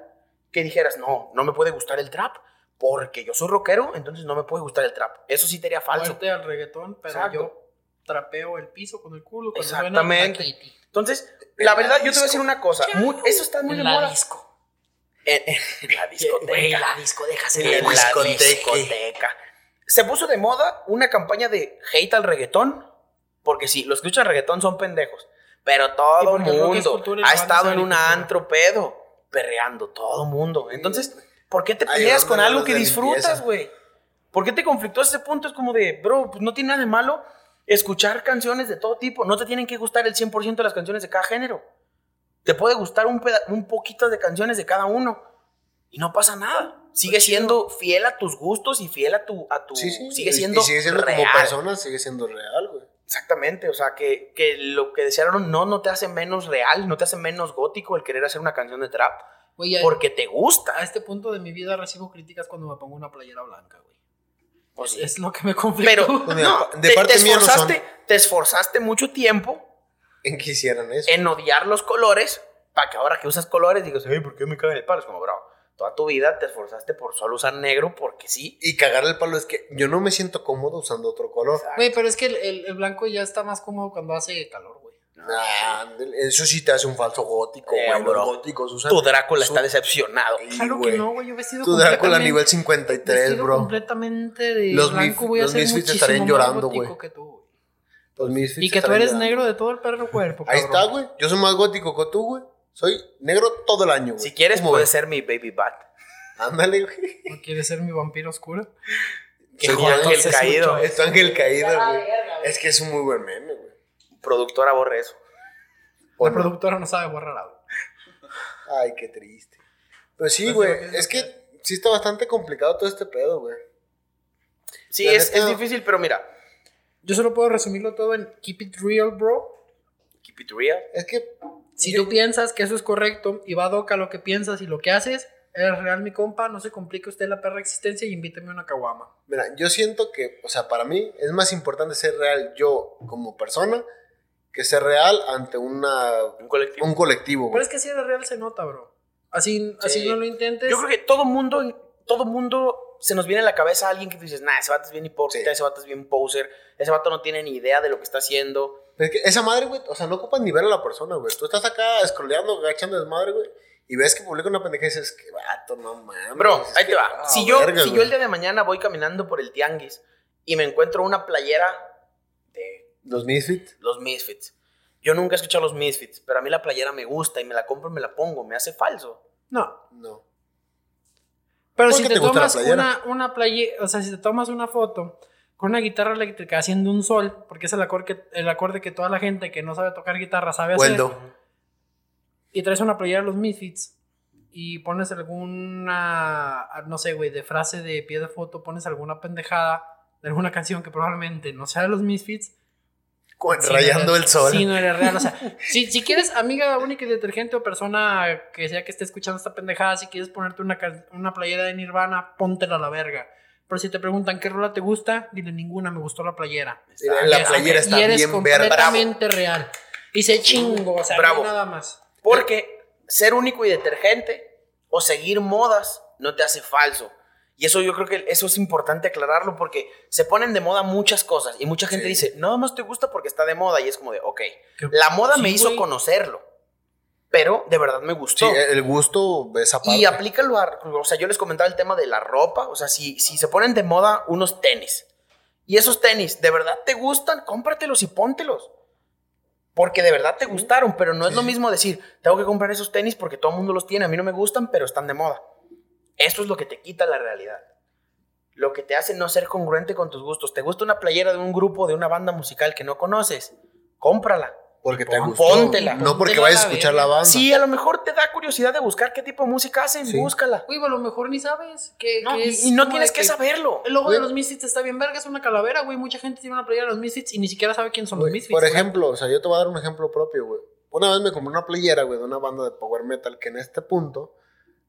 que dijeras, no, no me puede gustar el trap porque yo soy rockero, entonces no me puede gustar el trap. Eso sí te haría falso. Muerte al reggaetón, pero Exacto. yo trapeo el piso con el culo. cuando suena Exactamente. la Kitty. Entonces, la verdad, yo te voy a decir una cosa. muy- eso está muy En de la moda. disco. En, en la discoteca. Güey, la disco, déjase En de la discoteca. discoteca. Se puso de moda una campaña de hate al reggaetón. Porque sí, los que escuchan reggaetón son pendejos. Pero todo el el mundo ha estado es en un antro pedo. Perreando, todo mundo. Entonces, ¿Por qué te peleas con algo que disfrutas, güey? ¿Por qué te conflictó a ese punto? Es como de, bro, pues no tiene nada de malo escuchar canciones de todo tipo. No te tienen que gustar el 100% de las canciones de cada género. Te puede gustar un, un poquito de canciones de cada uno. Y no pasa nada. Sigue siendo fiel a tus gustos y fiel a tu... A tu Sí, sí. Sigue siendo Y sigue siendo como real. persona, sigue siendo real, güey. Exactamente, o sea, que, que lo que desearon no, no te hace menos real, no te hace menos gótico el querer hacer una canción de trap, Güey, porque te gusta. a este punto de mi vida recibo críticas cuando me pongo una playera blanca, güey. Pues sí. Es lo que me conflictó. Pero (laughs) Pues mira, no, de te, parte te mía no son. esforzaste, te esforzaste mucho tiempo En que hicieran eso. en odiar los colores para que ahora que usas colores digas, hey, ¿por qué me caen el palo? Es como, bro, toda tu vida te esforzaste por solo usar negro porque sí. Y cagar el palo es que yo no me siento cómodo usando otro color. Güey, pero es que el, el- el blanco ya está más cómodo cuando hace calor, güey. Ah, eso sí te hace un falso gótico, Eh, güey. Los bro. góticos usan. Tu Drácula su- está decepcionado. Claro güey. que no, güey. Yo he vestido Tu Drácula completamente- nivel 53, vestido bro. completamente de Los blanco. Voy a los ser Misfits estarían llorando, güey. que tú, güey. Los Misfits Y que tú eres llorando. negro de todo el perro cuerpo, Ahí cabrón. está, güey. Yo soy más gótico que tú, güey. Soy negro todo el año, güey. Si quieres, ¿Cómo puedes ser mi baby bat. Ándale, güey. ¿No quieres ser mi vampiro oscuro? Que ángel caído. Es tu ángel caído, güey. Es que es un muy buen meme, güey. Productora borre eso. ¿O La no? productora no sabe borrar algo. Ay, qué triste. Pues sí, güey. que es Es que sí está bastante complicado todo este pedo, güey. Sí, es, neta- es difícil, pero mira, Yo solo puedo resumirlo todo en keep it real, bro. keep it real. Es que. Si yo- tú piensas que eso es correcto y va a doca lo que piensas y lo que haces, eres real, mi compa. No se complique usted la perra existencia y invíteme una caguama. Mira, yo siento que, o sea, para mí es más importante ser real yo como persona que ser real ante una, Un colectivo. un colectivo, Pero es que si eres real se nota, bro. Así, así Sí. no lo intentes. Yo creo que todo mundo, todo mundo se nos viene a la cabeza alguien que tú dices, nah, ese vato es bien hipócrita, Sí. ese vato es bien poser, ese vato no tiene ni idea de lo que está haciendo. Pero es que esa madre, güey, o sea, no ocupas ni ver a la persona, güey. Tú estás acá scrolleando, agachando desmadre, güey. Y ves que publica una pendeja y dices, que vato, no mames. Bro, ahí que, te va. si yo, verga, si yo el día de mañana voy caminando por el tianguis y me encuentro una playera Los Misfits. los Misfits. Yo nunca he escuchado los Misfits, pero a mí la playera me gusta y me la compro y me la pongo. Me hace falso. No. No. Pero ¿Por si te, tomas una, una playera, o sea, si te tomas una foto con una guitarra eléctrica haciendo un sol, porque es el acorde, que, el acorde que toda la gente que no sabe tocar guitarra sabe hacer, y traes una playera de los Misfits y pones alguna, no sé, güey, de frase de pie de foto, pones alguna pendejada de alguna canción que probablemente no sea de los Misfits. Con- sí no rayando el sol. Sí, no eres real. O sea, (laughs) si, si quieres, amiga única y detergente o persona que sea que esté escuchando esta pendejada, si quieres ponerte una, una playera de Nirvana, póntela a la verga. Pero si te preguntan qué rola te gusta, dile ninguna, me gustó la playera. La Y playera y está eres bien completamente real. Y se chingo, o sea, Bravo. nada más. Porque ser único y detergente o seguir modas no te hace falso. Y eso yo creo que eso es importante aclararlo porque se ponen de moda muchas cosas y mucha gente Sí. dice, nada más te gusta porque está de moda y es como de, ok, la moda Sí, me hizo güey. conocerlo, pero de verdad me Sí, gustó. el gusto de esa parte. Y aplícalo a, o sea, yo les comentaba el tema de la ropa, o sea, si, si se ponen de moda unos tenis y esos tenis de verdad te gustan, cómpratelos y póntelos. Porque de verdad te gustaron, pero no es Sí, lo sí. mismo decir, tengo que comprar esos tenis porque todo el mundo los tiene, a mí no me gustan, pero están de moda. Eso es lo que te quita la realidad. Lo que te hace no ser congruente con tus gustos. ¿Te gusta una playera de un grupo, de una banda musical que no conoces? Cómprala. Porque te gustó. póntela. No porque Póntela vayas a escuchar la banda. Sí, a lo mejor te da curiosidad de buscar qué tipo de música hacen, Sí. búscala. Güey, a lo mejor ni sabes que, No, que y, es y no tienes que saberlo. El logo de los Misfits está bien verga, es una calavera, güey. Mucha gente tiene una playera de los Misfits y ni siquiera sabe quién son los Misfits. Por güey. ejemplo, o sea, yo te voy a dar un ejemplo propio, güey. Una vez me compré una playera, güey, de una banda de power metal que en este punto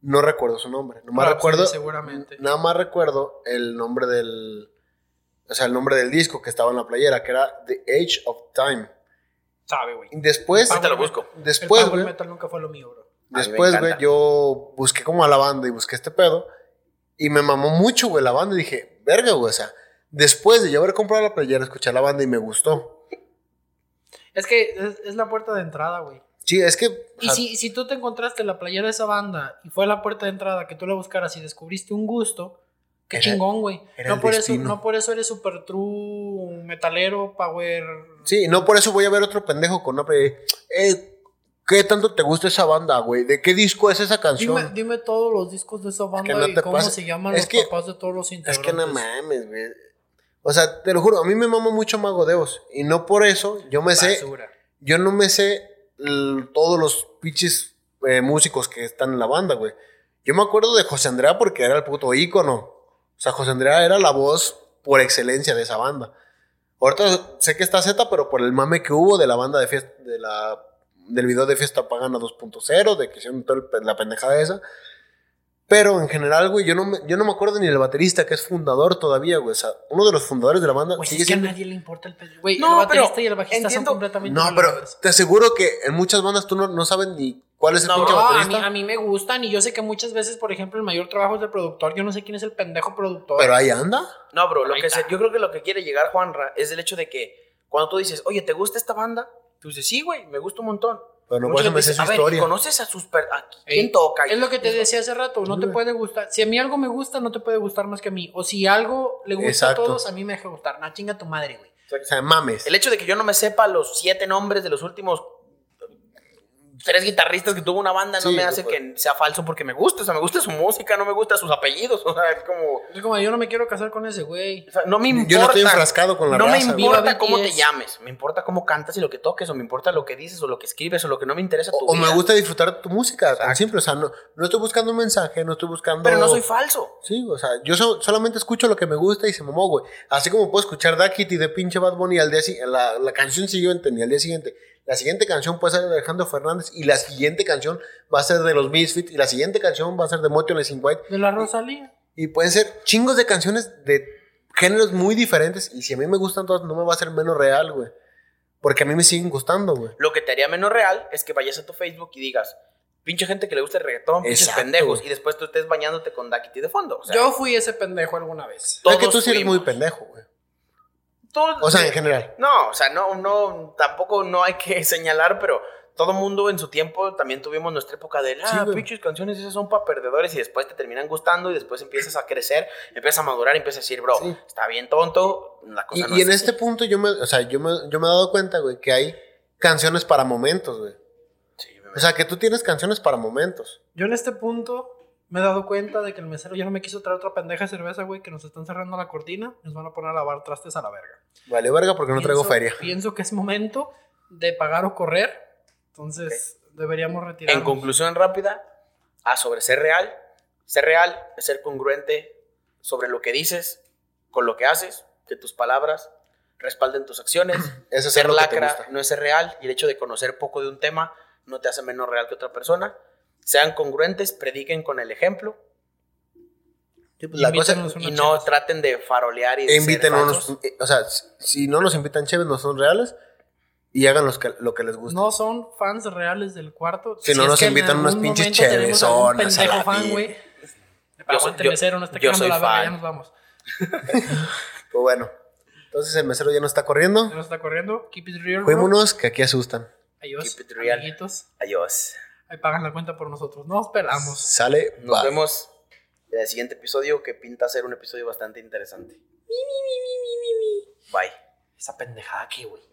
no recuerdo su nombre. Nomás sí, recuerdo, seguramente. nada más recuerdo el nombre del, o sea, el nombre del disco que estaba en la playera, que era The Age of Time. Sabe, güey. Y después, Ahorita lo busco. después, el power güey, metal nunca fue lo mío, bro. A mí me después, güey, yo busqué como a la banda y busqué este pedo y me mamó mucho, güey, la banda y dije, verga, güey, o sea, después de yo haber comprado la playera, escuché la banda y me gustó. Es que es, es la puerta de entrada, güey. Sí, es que, Y si, si tú te encontraste la playera de esa banda y fue la puerta de entrada que tú la buscaras y descubriste un gusto, qué Era- chingón, güey. No por, eso, no por eso eres super true, metalero, power. Sí, no por eso voy a ver otro pendejo con una. Eh, ¿Qué tanto te gusta esa banda, güey? ¿De qué disco es esa canción? Dime, dime todos los discos de esa banda no y cómo pases. se llaman Es los que- papás de todos los Es integrantes. que no mames, güey. O sea, te lo juro, a mí me mama mucho Mago de Oz. Y no por eso yo me sé. Basura. Yo no me sé todos los pinches eh, músicos que están en la banda, güey. Yo me acuerdo de José Andrea porque era el puto ícono. O sea, José Andrea era la voz por excelencia de esa banda. Ahorita sé que está Z, pero por el mame que hubo de la banda de fiesta, de la, del video de Fiesta Pagana 2.0, de que hicieron toda la pendejada esa. Pero en general, güey, yo no, me, yo no me acuerdo ni del baterista que es fundador todavía, güey. O sea, uno de los fundadores de la banda Pues sigue es que a nadie le importa el pedo. Güey, No, el baterista pero y el bajista entiendo- son completamente No, pero te aseguro que en muchas bandas tú no, no saben ni cuál es el No, pinche No, a mí, baterista. a mí me gustan y yo sé que muchas veces, por ejemplo, el mayor trabajo es del productor. Yo no sé quién es el pendejo productor. Pero ahí anda. No, bro, lo Ahí que se- yo creo que lo que quiere llegar Juanra es el hecho de que cuando tú dices, oye, ¿te gusta esta banda? Tú dices, sí, güey, me gusta un montón. Pero no sé dice, su a ver, historia. ¿conoces a sus... per- a Ey, quién toca? Es lo que te decía hace rato, no te puede gustar. Si a mí algo me gusta, no te puede gustar más que a mí. O si algo le gusta Exacto. a todos, a mí me deja gustar. Na chinga tu madre, güey. O sea, mames. El hecho de que yo no me sepa los siete nombres de los últimos tres guitarristas que tuvo una banda no Sí, me hace que sea falso porque me gusta. O sea, me gusta su música, no me gusta sus apellidos. (laughs) O sea, es como... Es como, yo no me quiero casar con ese güey. o sea, no me importa. Yo no estoy enfrascado con la No me raza, importa cómo te llames, me importa cómo cantas y lo que toques, o me importa lo que dices, o lo que escribes, o lo que no me interesa tu O, o me vida. gusta disfrutar tu música, tan Exacto. simple. O sea, no, no estoy buscando un mensaje, no estoy buscando. Pero no soy falso. Sí, o sea, yo so- solamente escucho lo que me gusta y se mamó, güey. Así como puedo escuchar Duck It y de pinche Bad Bunny al día siguiente, la, la canción siguiente ni al día siguiente. La siguiente canción puede ser de Alejandro Fernández y la siguiente canción va a ser de los Misfits y la siguiente canción va a ser de Motionless in White. De la Rosalía. Y pueden ser chingos de canciones de géneros muy diferentes y si a mí me gustan todas no me va a ser menos real, güey. Porque a mí me siguen gustando, güey. Lo que te haría menos real es que vayas a tu Facebook y digas, pinche gente que le gusta el reggaetón, pinches Exacto. pendejos, y después tú estés bañándote con Dakiti de fondo. O sea, Yo fui ese pendejo alguna vez. Es que tú sí eres muy pendejo, güey. Todos- O sea, en general. No, o sea, no, no, tampoco no hay que (laughs) señalar, pero todo mundo en su tiempo también tuvimos nuestra época de, ah, Sí, pinches canciones esas son para perdedores y después te terminan gustando y después empiezas a crecer, empiezas a madurar y empiezas a decir, bro, Sí. está bien tonto, la cosa Y, no y es en así". este punto yo me, o sea, yo me, yo me he dado cuenta, güey, que hay canciones para momentos, güey. Sí, me- O sea, que tú tienes canciones para momentos. Yo en este punto me he dado cuenta de que el mesero ya no me quiso traer otra pendeja de cerveza, güey, que nos están cerrando la cortina. Nos van a poner a lavar trastes a la verga. Vale, verga, porque no traigo feria. Pienso que es momento de pagar o correr. Entonces deberíamos retirar. En conclusión rápida, a sobre ser real, ser real es ser congruente sobre lo que dices, con lo que haces, que tus palabras respalden tus acciones. (clears throat) Eso es ser lacra no es ser real y el hecho de conocer poco de un tema no te hace menos real que otra persona. Sean congruentes, prediquen con el ejemplo La cosa, Invítanos unas y no traten de farolear y de e ser inviten unos, o sea, si- si no nos invitan chéves, no son reales y hagan los que, lo que les gusta. No son fans reales del cuarto. Si no es nos invitan unas pinches chevesonas a pendejo la fan, güey. Yo Aguante mesero, no está yo quedando soy la verga, fan. ya nos vamos. (laughs) Pues bueno, entonces el mesero ya no está corriendo. Ya nos está corriendo. Keep it real, bro. Fuímonos, que aquí asustan. Adiós, Keep it real. amiguitos. Adiós. Ahí pagan la cuenta por nosotros. Nos esperamos. Sale, Nos bye. vemos en el siguiente episodio que pinta ser un episodio bastante interesante. Bye. Esa pendejada aquí, güey.